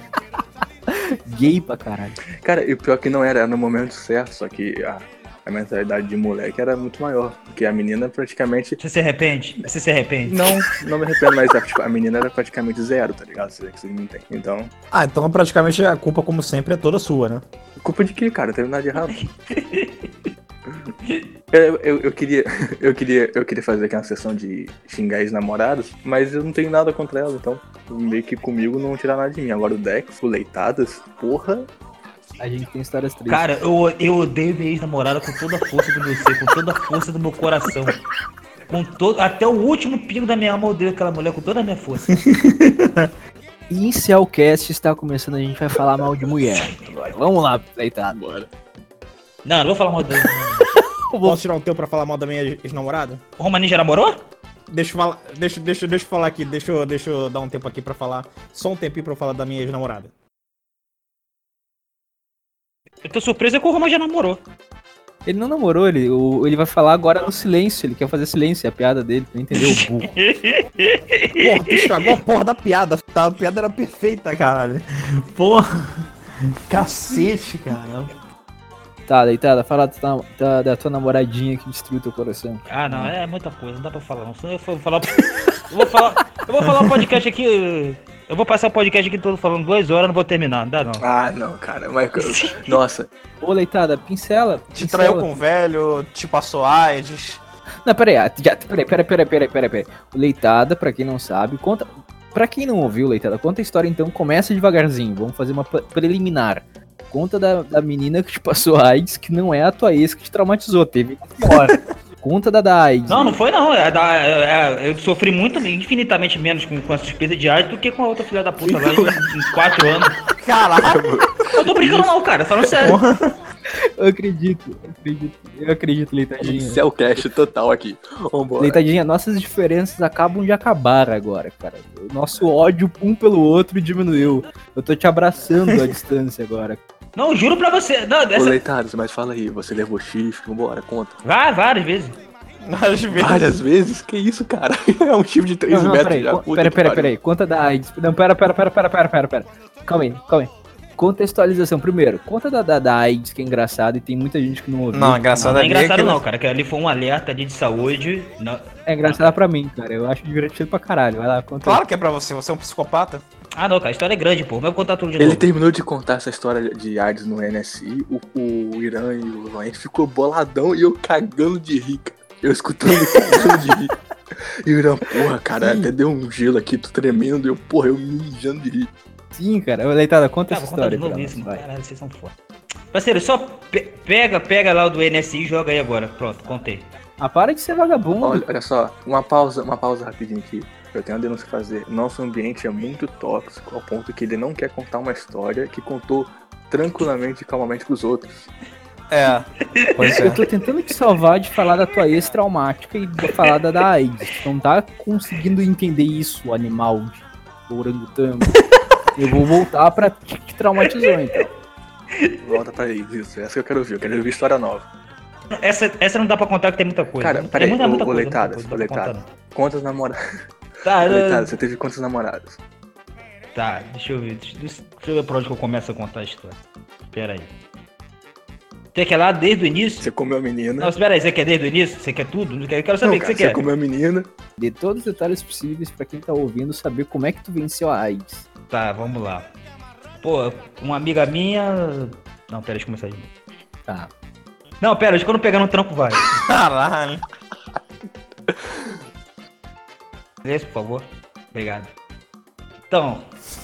Gay pra caralho. Cara, e o pior que não era, era no momento certo, só que a, a mentalidade de moleque era muito maior. Porque a menina praticamente. Você se arrepende? Você se arrepende? Não, não me arrependo, mas a, tipo, a menina era praticamente zero, tá ligado? Se é que vocês me entendem. Então. Ah, então praticamente a culpa, como sempre, é toda sua, né? Culpa de quê, cara? Teve nada de errado. Eu, eu, eu queria, eu, queria, eu queria fazer aqui uma sessão de xingar ex-namorados, mas eu não tenho nada contra ela, então meio que comigo não tirar nada de mim. Agora o Dex, o Leitadas, porra, A gente tem histórias tristes. Cara, eu, eu odeio minha ex-namorada com toda a força do meu ser, com toda a força do meu coração. Com todo, até o último pingo da minha alma eu odeio aquela mulher com toda a minha força. E se o cast está começando, a gente vai falar mal de mulher. Agora, Vamos lá, deitado. Bora. Não, não vou falar mal dele. Posso tirar um teu pra falar mal da minha ex-namorada? O Romaninho já namorou? Deixa eu falar, deixa, deixa, deixa eu falar aqui, deixa eu, deixa eu dar um tempo aqui pra falar. Só um tempinho pra eu falar da minha ex-namorada. Eu tô surpreso que o Roman já namorou. Ele não namorou, ele, o- ele vai falar agora no silêncio. Ele quer fazer silêncio, é a piada dele, tu não entendeu, burro. Porra, tu estragou a porra da piada. tá? A piada era perfeita, caralho. Porra. Cacete, cara. Tá, deitada, fala da tua, da, da tua namoradinha que destruiu teu coração. Ah, não, é muita coisa, não dá pra falar. Não. Se eu for falar. Eu vou falar. Eu vou falar um podcast aqui. Eu vou passar o podcast aqui todo falando duas horas, não vou terminar, não dá não. Ah, não, cara, mas. Nossa, Ô, Leitada, pincela. Te pincela. traiu com o velho, te passou AIDS. Não, peraí, ah, já, peraí, peraí, peraí, peraí, peraí, peraí. Leitada, pra quem não sabe, conta. Pra quem não ouviu, Leitada, conta a história então, começa devagarzinho. Vamos fazer uma pre- preliminar. Conta da, da menina que te passou AIDS, que não é a tua ex que te traumatizou, teve fora. Conta da da AIDS. Não, não foi não. É da- é- é- eu sofri muito, infinitamente menos com, com a suspeita de AIDS do que com a outra filha da puta lá em, em quatro anos. Caralho. Eu tô brincando não, cara, falando sério. Eu acredito, eu acredito, eu acredito, Leitadinha. Cellcast total aqui. Vambora. Leitadinha, nossas diferenças acabam de acabar agora, cara. O nosso ódio um pelo outro diminuiu. Eu tô te abraçando à distância agora. Não, juro pra você. Não, Ô, dessa... Leitadas, mas fala aí, você levou chifre, vambora, conta. Vai, várias vezes. Às vezes. Várias vezes? Que isso, cara? É um chifre de 3 Não, não, metros peraí, já. pera, pera, pariu. peraí. Conta da AIDS. Não, pera, pera, pera, pera, pera, pera, pera. Calma aí, calma aí. Contextualização. Primeiro, conta da, da, da AIDS, que é engraçado e tem muita gente que não ouviu. Não, engraçado Não é ali engraçado que- não, cara, que ali foi um alerta ali de saúde. Não- É engraçado pra mim, cara. Eu acho divertido pra caralho. Vai lá, conta aí. Claro que é pra você, você é um psicopata. Ah não, cara, a história é grande, pô. Mas eu vou contar tudo de Ele novo. terminou de contar essa história de AIDS no NSI, o, o Irã e o Valente ficou boladão e eu cagando de rir, cara. Eu escutando ele cagando de rir. E o Irã, porra, cara, até deu um gelo aqui, tô tremendo, e eu, porra, eu me mijando de rir. Sim, cara. Leitada, conta Ah, essa vou contar de história. novo isso, mano. Caralho, vocês são foda. Parceiro, só pe- pega, pega lá o do NSI e joga aí agora. Pronto, contei. Ah, para de ser vagabundo. Olha, olha só, uma pausa, uma pausa rapidinho aqui. Eu tenho uma denúncia a fazer. Nosso ambiente é muito tóxico, ao ponto que ele não quer contar uma história que contou tranquilamente e calmamente pros outros. É. Pois Eu tô tentando te salvar de falar da tua ex traumática e de falar da da AIDS. Não tá conseguindo entender isso, animal de orangotango. Eu vou voltar pra te que traumatizou, então. Volta pra aí, isso. Essa que eu quero ouvir, eu quero ouvir história nova. Essa, essa não dá pra contar que tem muita coisa. Cara, Tem peraí, muita, ô, muita ô coisa, muita coisa, não dá pra Leitadas. Quantas namoradas? Não. Tá, Leitadas, você teve quantas namoradas? tá, deixa eu ver. Deixa, eu ver por onde que eu começo a contar a história. Pera aí. Você quer lá desde o início? Você comeu a menina. Não, espera aí, você quer desde o início? Você quer tudo? Eu quero saber Não, o que cara, você quer. comeu a menina. Dê todos os detalhes possíveis pra quem tá ouvindo saber como é que tu venceu a AIDS. Tá, vamos lá. Pô, uma amiga minha. Não, pera, deixa eu começar de novo. Tá. Não, pera, deixa eu quando pegar no trampo vai. Caralho. Silêncio, por favor. Obrigado. Então.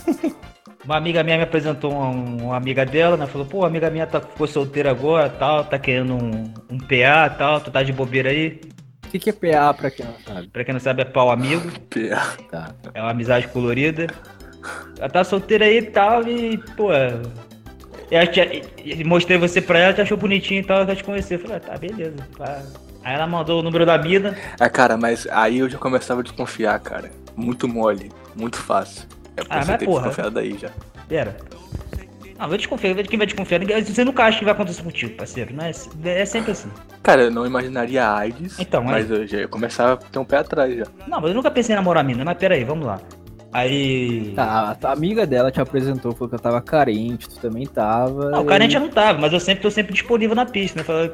Uma amiga minha me apresentou uma, uma amiga dela, né? Falou, pô, amiga minha tá, ficou solteira agora, tal, tá querendo um, um PA, tal, tu tá de bobeira aí. O que, que é PA pra quem não sabe? Pra quem não sabe, é pau amigo, PA. Tá. é uma amizade colorida. Ela tá solteira aí e tal, e, pô, eu te- e- mostrei você pra ela, te achou bonitinho e tal, eu quero te conhecer. Eu falei, ah, tá, beleza. tá. Aí ela mandou o número da mina. Ah, cara, mas aí eu já começava a desconfiar, cara. Muito mole, muito fácil. É Ah, você mas ter porra. desconfiado daí já. Pera. Não, vai desconfiar, quem vai desconfiar? Você nunca acha que vai acontecer contigo, parceiro, né? É sempre assim. Cara, eu não imaginaria AIDS, Então, mas eu já ia começar a ter um pé atrás já. Não, mas eu nunca pensei em namorar a mina, mas pera aí, vamos lá. Aí. Tá, a amiga dela te apresentou, falou que eu tava carente, tu também tava. Não, o carente eu não tava, mas eu sempre tô sempre disponível na pista, né? Fala-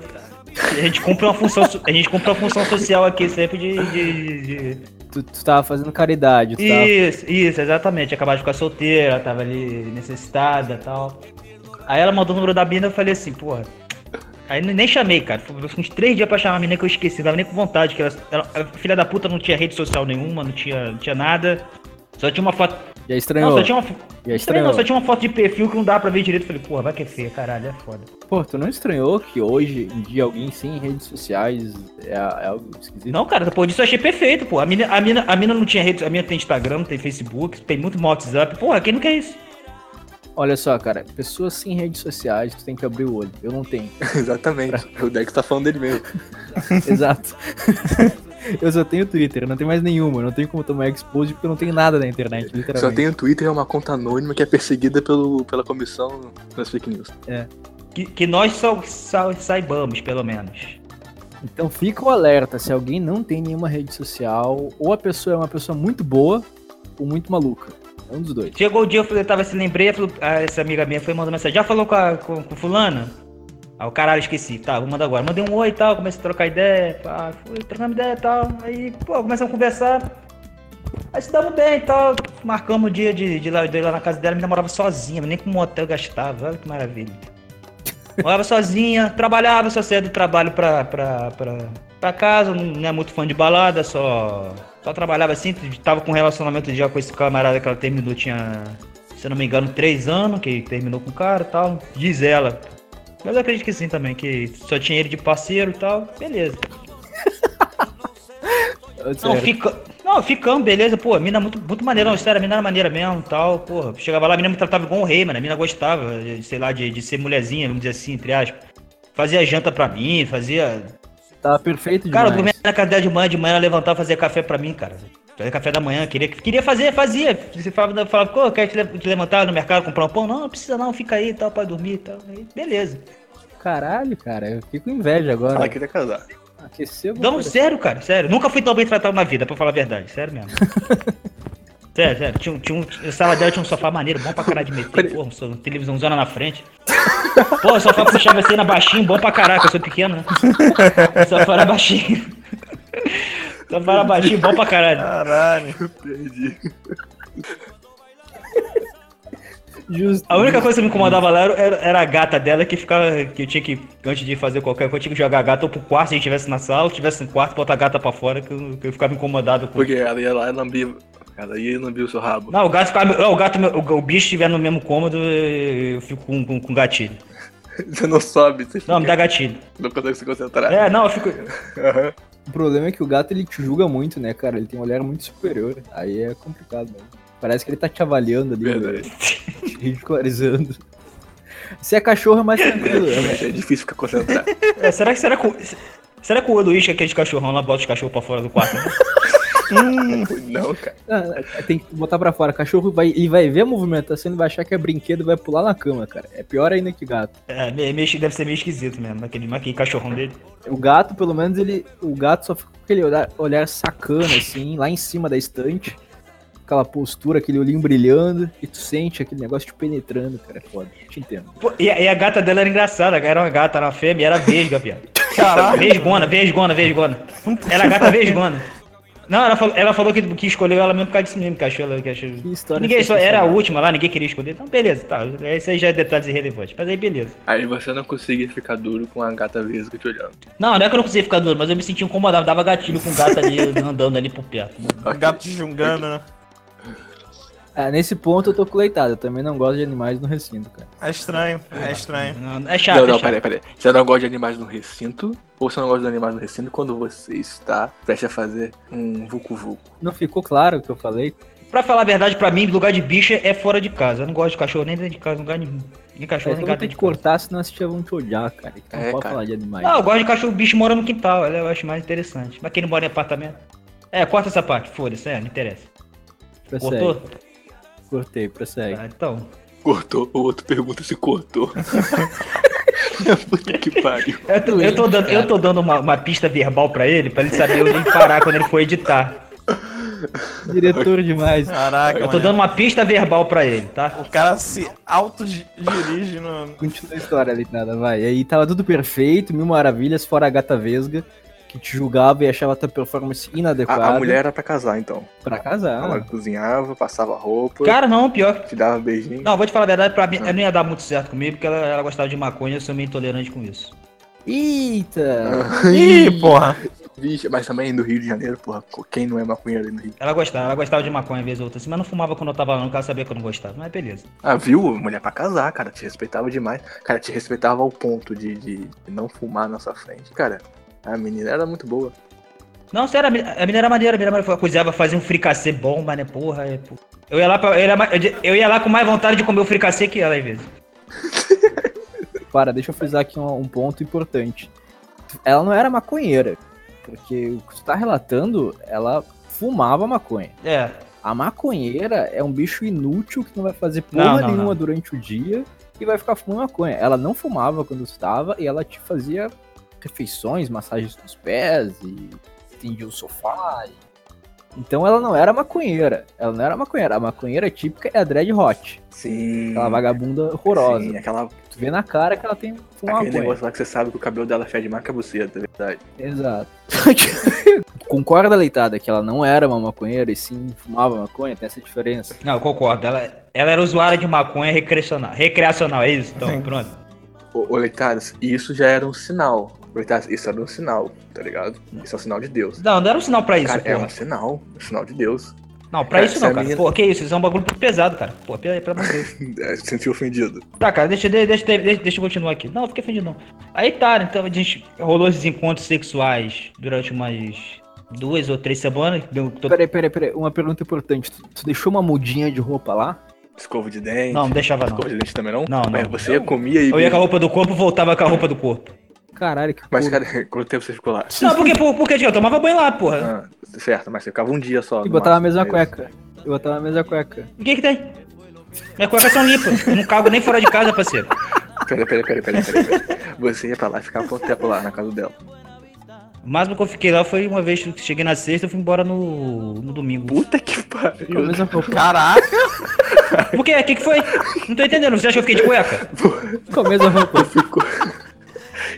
A gente cumpre uma função, a gente cumpre uma função social aqui sempre de. de- de- Tu, tu tava fazendo caridade, tu tava... Isso, isso, exatamente. Acabava de ficar solteira, tava ali necessitada e tal. Aí ela mandou o número da mina eu falei assim, porra. Aí nem chamei, cara. Foi uns três dias pra chamar a mina que eu esqueci, não tava nem com vontade. Que ela, ela- a filha da puta não tinha rede social nenhuma, não tinha, não tinha nada. Só tinha uma foto. Já estranhou. Não, só tinha uma. Já Estranho, estranhou. não, só tinha uma foto de perfil que não dá pra ver direito. Eu Falei, porra, vai que é feia, caralho, é foda. Pô, tu não estranhou que hoje em dia alguém sem redes sociais é, é algo esquisito? Não, cara, depois disso eu achei perfeito, pô. A mina, a mina, a mina não tinha rede. A mina tem Instagram, tem Facebook, tem muito WhatsApp. Porra, quem não quer isso? Olha só, cara, pessoas sem redes sociais, tu tem que abrir o olho. Eu não tenho. Exatamente. O Dex tá falando dele mesmo. Exato. eu só tenho Twitter, não tenho mais nenhuma. Não tenho como tomar expose porque eu não tenho nada na internet, literalmente. Só tem o Twitter, é uma conta anônima que é perseguida pelo, pela comissão das fake news. Que, que nós só, só saibamos, pelo menos. Então fica o alerta, se alguém não tem nenhuma rede social, ou a pessoa é uma pessoa muito boa, ou muito maluca. É um dos dois. Chegou o dia, eu falei, tava se lembrei, ah, essa amiga minha foi mandando mensagem. Já falou com, a, com, com fulana? Aí o caralho, esqueci. Tá, vou mandar agora. Mandei um oi e tal, comecei a trocar ideia. Pá, fui trocando ideia e tal. Aí, pô, começamos a conversar. Aí se damos bem e tal. Marcamos o dia de, de, lá, de lá na casa dela. Me namorava sozinha, nem com um gastava. Olha que maravilha. Morava sozinha, trabalhava, só saía do trabalho pra, pra, pra, pra casa. Não é muito fã de balada, só. Só trabalhava assim. Tava com um relacionamento já com esse camarada que ela terminou, tinha. Se eu não me engano, três anos, que terminou com o cara e tal. Diz ela. Mas eu acredito que sim também, que só tinha ele de parceiro e tal. Beleza. Não, fica... não, ficamos, beleza, pô, a mina muito, muito maneira, não, sério, a mina era maneira mesmo tal, porra. Chegava lá, a mina me tratava igual um rei, mano. A mina gostava, de, sei lá, de, de ser mulherzinha, vamos dizer assim, entre aspas. Fazia janta pra mim, fazia. Tava perfeito Cara, eu demais. dormia na casa dela de manhã, de manhã ela levantava e fazia café pra mim, cara. Fazia café da manhã, queria, queria fazer, fazia. Você falava, falava pô, quer te, le- te levantar no mercado, comprar um pão? Não, não precisa não, fica aí e tal, pra dormir e tal. Aí, beleza. Caralho, cara, eu fiquei com inveja agora. Ela queria casar. Aqueceu Não, coração. sério, cara, sério. Nunca fui tão bem tratado na vida, pra falar a verdade, sério mesmo. sério, sério. Tinha, um- tinha um, a sala dela tinha um sofá maneiro, bom pra caralho de meter, porra, um televisãozona na frente. Pô, o sofá puxava assim na baixinho, bom pra caralho, que eu sou pequeno, né? O sofá era baixinho. Sofá era baixinho, bom pra caralho. Caralho. Perdi. Justo. A única coisa que me incomodava lá era, era a gata dela que ficava. Que eu tinha que, antes de fazer qualquer coisa, eu tinha que jogar a gata ou pro quarto se a gente estivesse na sala, ou tivesse no quarto, botar a gata pra fora, que eu, que eu ficava incomodado com Porque ela ia lá e lambia. Ela ia e lambia o seu rabo. Não, o gato ficava. não, O gato, o, o bicho estiver no mesmo cômodo, eu fico com, com, com gatilho. Você não sobe, você Não, me fica- dá gatilho. não consegue se concentrar. É, não, eu fico. Aham. O problema é que o gato ele te julga muito, né, cara? Ele tem um olhar muito superior. Aí é complicado, né? Parece que ele tá te avaliando ali, Verdade. te ridicularizando. Se é cachorro é mais tranquilo. né? É difícil ficar concentrado. É, será que será que. o- Será que o que é aquele cachorrão lá, bota os cachorros pra fora do quarto? né? não, cara. Tem que botar pra fora. Cachorro vai, e vai ver a movimentação e vai achar que é brinquedo e vai pular na cama, cara. É pior ainda que gato. É, meio, deve ser meio esquisito mesmo, aquele, aquele cachorrão dele. O gato, pelo menos, ele. O gato só fica com aquele olhar, olhar sacana, assim, lá em cima da estante. Aquela postura, aquele olhinho brilhando, e tu sente aquele negócio te penetrando, cara. É foda. Te entendo. Pô, e, a- e a gata dela era engraçada, era uma gata, era uma fêmea, era vesga, viado. Caralho. Vesgona, vesgona, vesgona. Era gata vesgona. Não, ela falou, ela falou que, que escolheu ela mesmo por causa disso mesmo, que achou ela. Que achou... Que história Ninguém só, era a última lá, ninguém queria escolher. Então, beleza, tá. Esse aí já é detalhes irrelevantes. Mas aí, beleza. Aí você não conseguia ficar duro com a gata vesga te olhando. Não, não é que eu não conseguia ficar duro, mas eu me sentia incomodado. Dava gatilho com o gato ali, andando ali por perto. O gato te julgando, né? É, nesse ponto eu tô com leitado. Eu também não gosto de animais no recinto, cara. É estranho, é estranho. Não, é chato, não, é não, chato. peraí, peraí. Você não gosta de animais no recinto? Ou você não gosta de animais no recinto quando você está prestes a fazer um vucu-vucu? Não ficou claro o que eu falei? Pra falar a verdade, pra mim, lugar de bicho é fora de casa. Eu não gosto de cachorro nem dentro de casa, lugar nenhum. Nem cachorro, Mas nem eu vou gato ter que de casa. cortar, senão as tias vão te odiar, cara. Então É, não pode cara. falar de animais. Não, eu gosto de cachorro, bicho mora no quintal, eu acho mais interessante. Mas quem não mora em apartamento? É, corta essa parte, foda-se, é, não interessa. prossegue. Cortou? Cortei, prossegue. Ah, então. Cortou, o outro pergunta se cortou. Puta que pariu. Eu tô, eu tô dando, eu tô dando uma, uma pista verbal pra ele, pra ele saber onde ele parar quando ele for editar. Diretor demais. Caraca, Eu tô mano. dando uma pista verbal pra ele, tá? O cara se autodirige no. Continua a história, Leitada, vai. E aí tava tudo perfeito, mil maravilhas, fora a gata vesga, que te julgava e achava tua performance inadequada. A, a mulher era pra casar, então. Pra casar. Ela cozinhava, passava roupa, Cara, não, pior. te dava beijinho. Não, vou te falar a verdade, pra mim, ela não ia dar muito certo comigo, porque ela, ela gostava de maconha e eu sou meio intolerante com isso. Eita! Ih, porra. Vixe, mas também no Rio de Janeiro, porra, quem não é maconheiro ali no Rio? Ela gostava, ela gostava de maconha vez ou outra, assim, mas não fumava quando eu tava lá, não, porque ela sabia que eu não gostava. Mas beleza. Ah, viu? Mulher pra casar, cara, te respeitava demais. Cara, te respeitava ao ponto de, de não fumar na sua frente. Cara, a menina era muito boa. Não, sério, a menina a menina era maneira, a menina era maneira, cozinhava, fazia um fricassê bom, mas né, porra, é, pô. Eu ia lá, pra, eu, ia lá, eu ia lá com mais vontade de comer o fricassê que ela, às vezes. Para, deixa eu frisar aqui um, um ponto importante. Ela não era maconheira, porque o que tu tá relatando, ela fumava maconha. É, A maconheira é um bicho inútil que não vai fazer porra Não, não, nenhuma não. durante o dia e vai ficar fumando maconha. Ela não fumava quando estava e ela te fazia refeições, massagens nos pés e estendia o sofá. e- Então ela não era maconheira. Ela não era maconheira. A maconheira típica é a dread hot. Sim. Aquela vagabunda horrorosa. Sim, aquela, Tu vê na cara que ela tem fumar aquele maconha. negócio lá que você sabe que o cabelo dela fede mais que a buceta, é verdade. Exato. Concorda, Leitada, que ela não era uma maconheira e sim fumava maconha? Tem essa diferença. não, eu concordo. Ela, ela era usuária de maconha recreacional. Recreacional, é isso? Então, pronto. Ô, ô Leitadas, isso já era um sinal. Leitadas, isso era um sinal, tá ligado? Isso é um sinal de Deus. Não, não era um sinal pra isso, cara, é porra. um sinal, um sinal de Deus. Não, pra Cara, isso não, cara. menina- Pô, que isso? Isso é um bagulho muito pesado, cara. Pô, pelo amor de Deus. É, se sentiu ofendido. Tá, cara, deixa, deixa, deixa, deixa, deixa eu continuar aqui. Não, eu fiquei ofendido não. Aí tá, então a gente rolou esses encontros sexuais durante umas duas ou três semanas. Deu, Peraí, peraí, peraí. Uma pergunta importante. Tu, tu deixou uma mudinha de roupa lá? Escova de dente. Não, não deixava não. Escova de dente também não? Não, não. Mas você comia e. Eu ia com a roupa do corpo, voltava com a roupa do corpo. Caralho, que Mas, porra. cara, quanto tempo você ficou lá? Não, porque, por, porque eu tomava banho lá, porra. Ah, certo, mas você ficava um dia só. E botava a mesma é cueca. Eu botava a mesma cueca. O que que tem? Minhas cuecas são limpas. Eu não cago nem fora de casa, parceiro. Peraí, peraí, peraí, peraí, peraí. peraí. Você ia pra lá e ficava quanto tempo lá na casa dela? O máximo que eu fiquei lá foi uma vez que cheguei na sexta e fui embora no, no domingo. Puta que pariu. mesma roupa. Caraca! Por quê? O que que foi? Não tô entendendo. Você acha que eu fiquei de cueca? Com a mesma roupa. Ficou.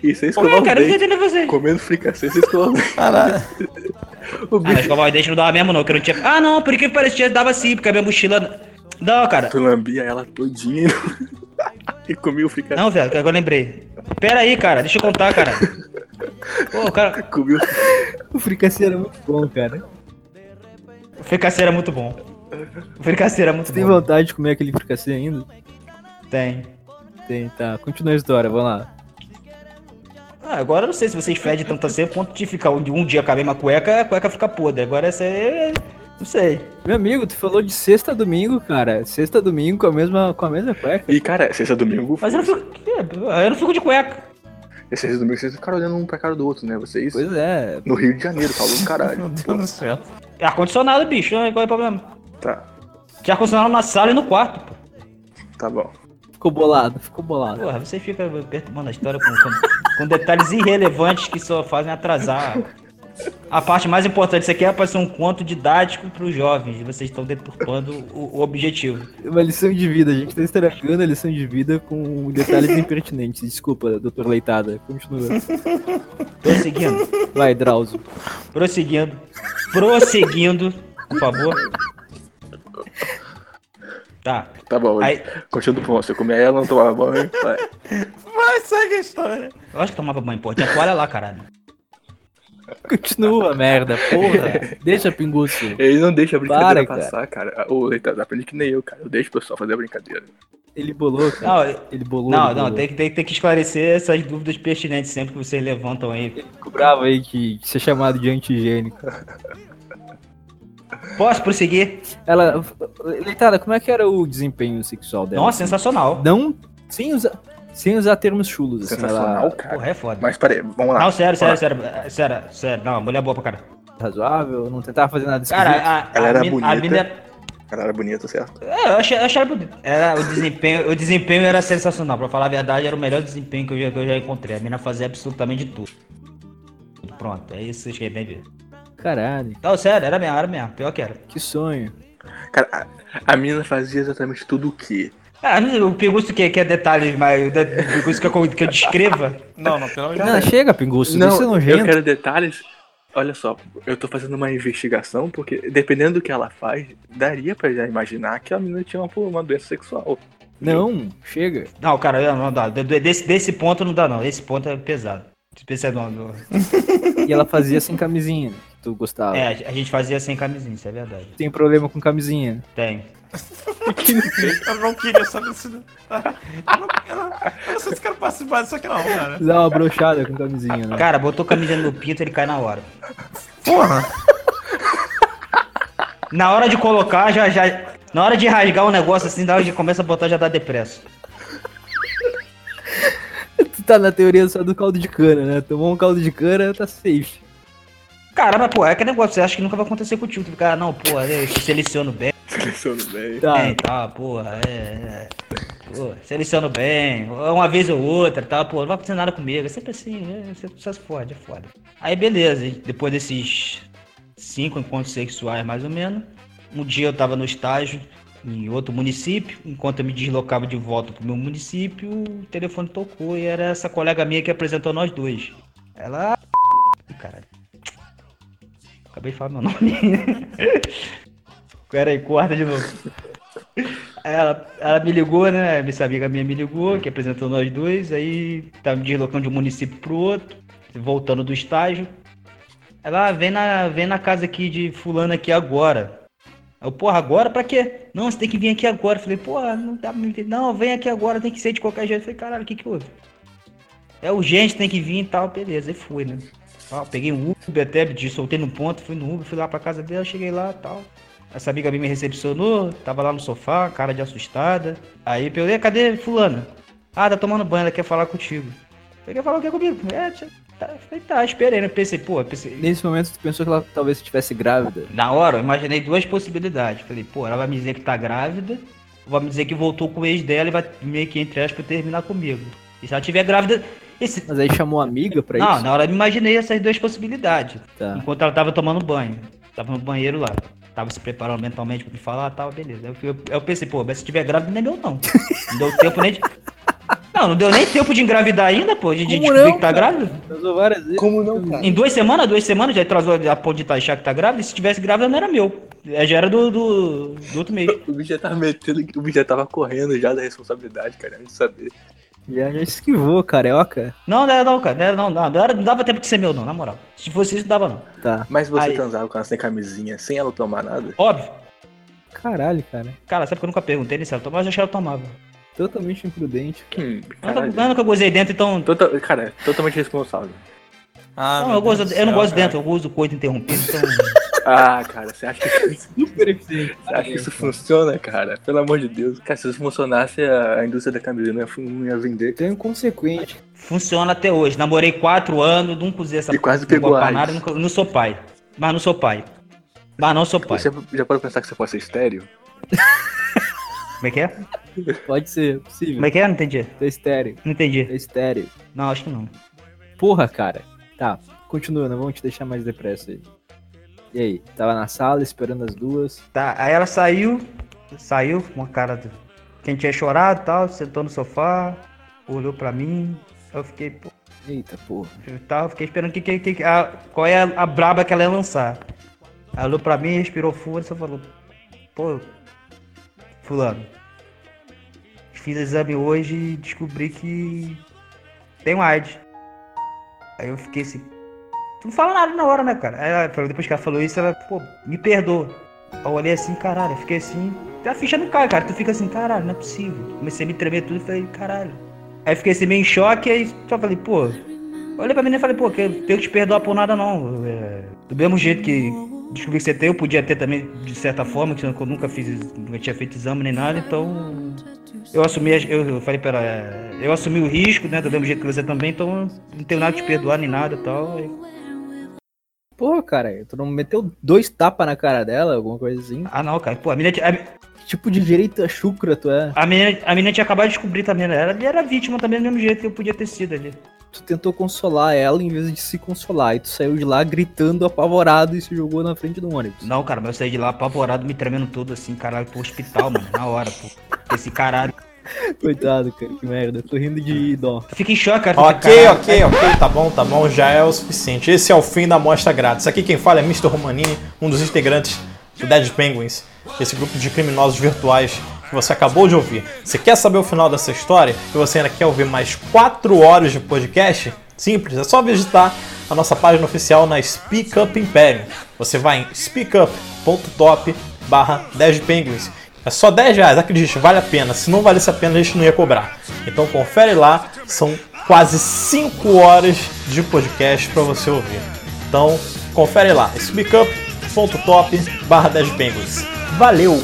Por quê, escovar cara? O entendendo você. Comendo fricassê, você escova o dente. Caralho. O Ah, bicho mas escovar o dente não dava mesmo não, que eu não tinha... Ah, não, por que parecia dava sim, porque a minha mochila... Não, cara. tu lambia ela todinha e comia o fricassê. Não, velho, agora eu lembrei. Pera aí, cara, deixa eu contar, cara. Pô, cara, Comia o O fricassê era muito bom, cara. o fricassê era muito bom. O fricassê era muito tem bom. vontade de comer aquele fricassê ainda? Tem. Tem, tá. Continua a história, vamos lá. Ah, agora eu não sei se vocês fedem tanto assim, a ponto de ficar um, dia com a mesma cueca, a cueca fica podre. Agora essa é... Não sei. Meu amigo, tu falou de sexta a domingo, cara. Sexta a domingo com a mesma, com a mesma cueca. E cara, sexta domingo. Mas eu não fico... Eu não fico de cueca. Sexta domingo vocês ficaram olhando um pra cara do outro, né? Vocês. Pois é. No Rio de Janeiro, falou do caralho. Meu Deus do céu. É ar-condicionado, bicho. né? Qual é o problema? Tá, Tinha ar-condicionado na sala e no quarto, pô. tá bom. Ficou bolado, ficou bolado. Porra, você fica perturbando a história com, com- detalhes irrelevantes que só fazem atrasar. A parte mais importante, isso aqui é para ser um conto didático para os jovens. Vocês estão deturpando o, o objetivo. Uma lição de vida, a gente tá estragando a lição de vida com detalhes impertinentes. Desculpa, doutor Leitada. Continua. Prosseguindo, Vai, Drauzio. prosseguindo, prosseguindo, por favor. Tá. Tá bom. Aí, Continua bom. Você comia ela, não tomava banho. Vai. Vai, segue a história. eu acho que tomava banho, pô. Tinha toalha lá, caralho. Continua, merda, porra. Deixa pinguço. Ele não deixa a brincadeira Para, cara. passar, cara. Ô, Leitado, aprende que nem eu, cara. Eu deixo o pessoal fazer a brincadeira. Ele bolou, cara. Não, Ele bolou. não, ele não, bolou. tem que, tem, tem que esclarecer essas dúvidas pertinentes sempre que vocês levantam aí. Ficou bravo aí que, que ser chamado de antigênico. Posso prosseguir? Ela. Leitada, como é que era o desempenho sexual dela? Nossa, sensacional. Não. Sem usar, sem usar termos chulos, assim. Sensacional, Ela cara. Porra, é foda. Mas peraí, vamos lá. Não, sério, sério, sério, sério, sério. Não, mulher boa pra cara. razoável, não tentava fazer nada esquisito. Cara, a, Ela a era a bonita. mina- Ela era bonita, certo? É, eu achei, eu achei bonita. Era, o, desempenho, o desempenho era sensacional. Pra falar a verdade, era o melhor desempenho que eu já, que eu já encontrei. A mina fazia absolutamente tudo. Pronto, é isso que eu bem ver. Caralho, Não, sério, era mesmo, era mesmo. Pior que era. que sonho. Cara, a, a menina fazia exatamente tudo o quê? Ah, o Pinguço que quer detalhes, mas o Pinguço que eu, que eu descreva. Não, não, pelo amor de Não, Deus. chega, pinguço, Não, isso é eu quero detalhes. Olha só, eu tô fazendo uma investigação porque, dependendo do que ela faz, daria pra já imaginar que a menina tinha uma, uma doença sexual. Não, chega. Não, cara, não, não dá. De- de- Desse, desse ponto não dá, não. Esse ponto é pesado. Esse não, não. E ela fazia sem camisinha, que tu gostava. É, a gente fazia sem camisinha, isso é verdade. Tem problema com camisinha. Tem. Eu não queria saber se. Eu não, eu não, eu não sei se quero participar disso aqui, não, cara. Dá uma brochada com camisinha, né? Cara, botou camisinha no pinto, ele cai na hora. Porra! Na hora de colocar, já, já. Na hora de rasgar o negócio assim, na hora de começa a botar, já dá depressa. Tu tá na teoria só do caldo de cana, né? Tomou um caldo de cana, tá safe. Cara, mas pô, é aquele negócio, você acha que nunca vai acontecer contigo. Tu fica, ah, não, pô, eu seleciono bem, Seleciono bem. Tá. tá, porra, é, é. Pô, seleciono bem, uma vez ou outra, tá, pô, não vai acontecer nada comigo. É sempre assim, é, você só se fode, é foda. Aí beleza, hein, depois desses cinco encontros sexuais mais ou menos, um dia eu tava no estágio em outro município, enquanto eu me deslocava de volta pro meu município, o telefone tocou e era essa colega minha que apresentou nós dois. Ela. Caralho. Acabei de falar meu nome. Pera aí, corta de novo. Ela, ela me ligou, né? Essa amiga minha me ligou, que apresentou nós dois, aí tava me deslocando de um município pro outro, voltando do estágio. Ela ah, vem na, vem na casa aqui de fulano aqui agora. Eu, porra, agora pra quê? Não, você tem que vir aqui agora. Eu falei, porra, não dá pra me. Não, vem aqui agora, tem que ser de qualquer jeito. Eu falei, caralho, o que que houve? É urgente, tem que vir e tal, beleza. Aí fui, né? Peguei um Uber até, de- soltei no ponto, fui no Uber, fui lá pra casa dela, cheguei lá e tal. Essa amiga minha me recepcionou, tava lá no sofá, cara de assustada. Aí eu perguntei, cadê fulana? Ah, tá tomando banho, ela quer falar contigo. Você quer falar o que comigo? É, tá, eu falei, tá, esperei, né? Pensei, pô, pensei. Nesse momento tu pensou que ela talvez estivesse grávida. Na hora, eu imaginei duas possibilidades. Falei, pô, ela vai me dizer que tá grávida, ou vai me dizer que voltou com o ex dela e vai meio que, entre aspas, terminar comigo. E se ela tiver grávida. Esse... Mas aí chamou a amiga pra Não, isso? na hora eu me imaginei essas duas possibilidades. Tá. Enquanto ela tava tomando banho. Tava no banheiro lá. Tava se preparando mentalmente pra me falar tal, beleza. Eu, eu, eu pensei, pô, mas se tiver grávida não é meu não. Não deu tempo nem de. Não, não deu nem tempo de engravidar ainda, pô, de, de descobrir não, que tá grávida. Casou várias vezes. Como não, cara? Em duas semanas, duas semanas, já atrasou a ponto de achar que tá grávida. E se tivesse grávida, não era meu. É, Já era do, do, do outro mês. O bicho já tava metendo, o bicho já tava correndo já da responsabilidade, cara, de saber. Já, já esquivou, carioca. Não, não era não, cara. Não, era, não, não, não, era, não dava tempo de ser meu, não, na moral. Se fosse isso, não dava não. Tá. Mas você Aí- transava com ela sem camisinha, sem ela tomar nada? Óbvio. Caralho, cara. Cara, sabe que eu nunca perguntei nem se ela tomava, mas eu achei que ela tomava. Totalmente imprudente. Hum, Eu nunca, caralho. eu nunca gozei dentro, então. Tota- cara, totalmente responsável. Ah, Não, eu, Deus do eu não gosto cara. dentro, eu uso coito interrompido, então. Ah, cara, você acha que, Super eficiente. você acha que isso funciona, cara? Pelo amor de Deus. Cara, se isso funcionasse, a, a indústria da camiseta não ia, fu- não ia vender. Então é inconsequente. Funciona até hoje. Namorei quatro anos, nunca usei essa E quase pegou pra AIDS. nada, nunca- não sou pai. Mas não sou pai. Mas não sou pai. Você já pode pensar que você pode ser estéreo? Como é que é? Pode ser, possível. Como é que é? Não entendi. Tá estéreo. Não entendi. Tá estéreo. Não, acho que não. Porra, cara. Tá, continua, não vamos te deixar mais depressa aí. E aí, tava na sala esperando as duas. Tá, aí ela saiu, saiu com uma cara de quem tinha chorado e tal, sentou no sofá, olhou pra mim, eu fiquei, pô, Eita, porra. eu tava, fiquei esperando que, que, que- a, qual é a, a braba que ela ia lançar. Ela olhou pra mim, respirou fundo e só falou, pô, fulano, fiz exame hoje e descobri que tenho AIDS. Aí eu fiquei assim, Tu não fala nada na hora, né, cara? Ela depois que ela falou isso, ela, pô, me perdoa. Eu olhei assim, caralho, eu fiquei assim. A ficha não cai, cara. Tu fica assim, caralho, não é possível. Comecei a me tremer tudo e falei, caralho. Aí fiquei assim meio em choque, aí só falei, pô. Olhei pra menina e falei, pô, que eu tenho que te perdoar por nada não. É, do mesmo jeito que descobri que você tem, eu podia ter também, de certa forma, que eu nunca fiz, nunca tinha feito exame nem nada, então. Eu assumi, as- eu, falei pra ela, é, eu assumi o risco, né? Do mesmo jeito que você também, então não tenho nada de perdoar nem nada e tal. Aí, Porra, cara, tu não meteu dois tapas na cara dela, alguma coisa assim? Ah, não, cara. Pô, a menina, tinha- a, Que tipo de direita chucra tu é? a, menina, a menina tinha acabado de descobrir também, né? Ela era vítima também do mesmo jeito que eu podia ter sido ali. Tu tentou consolar ela em vez de se consolar. E tu saiu de lá gritando apavorado e se jogou na frente do ônibus. Não, cara, mas eu saí de lá apavorado, me tremendo todo assim, caralho, pro hospital, mano, na hora, pô. Esse caralho. Coitado, cara, que merda. Eu tô rindo de dó. Fica em choque, cara. Ok, caralho. ok, ok, tá bom, tá bom, já é o suficiente. Esse é o fim da amostra grátis. Aqui quem fala é Mr. Romanini, um dos integrantes do Dead Penguins, esse grupo de criminosos virtuais que você acabou de ouvir. Você quer saber o final dessa história e você ainda quer ouvir mais 4 horas de podcast? Simples, é só visitar a nossa página oficial na Speak Up Imperium. Você vai em speakup.top barra 10 penguins. É só 10 reais, acredite, vale a pena. Se não valesse a pena, a gente não ia cobrar. Então confere lá, são quase 5 horas de podcast para você ouvir. Então confere lá, speakup.top barra 10 penguins. Valeu!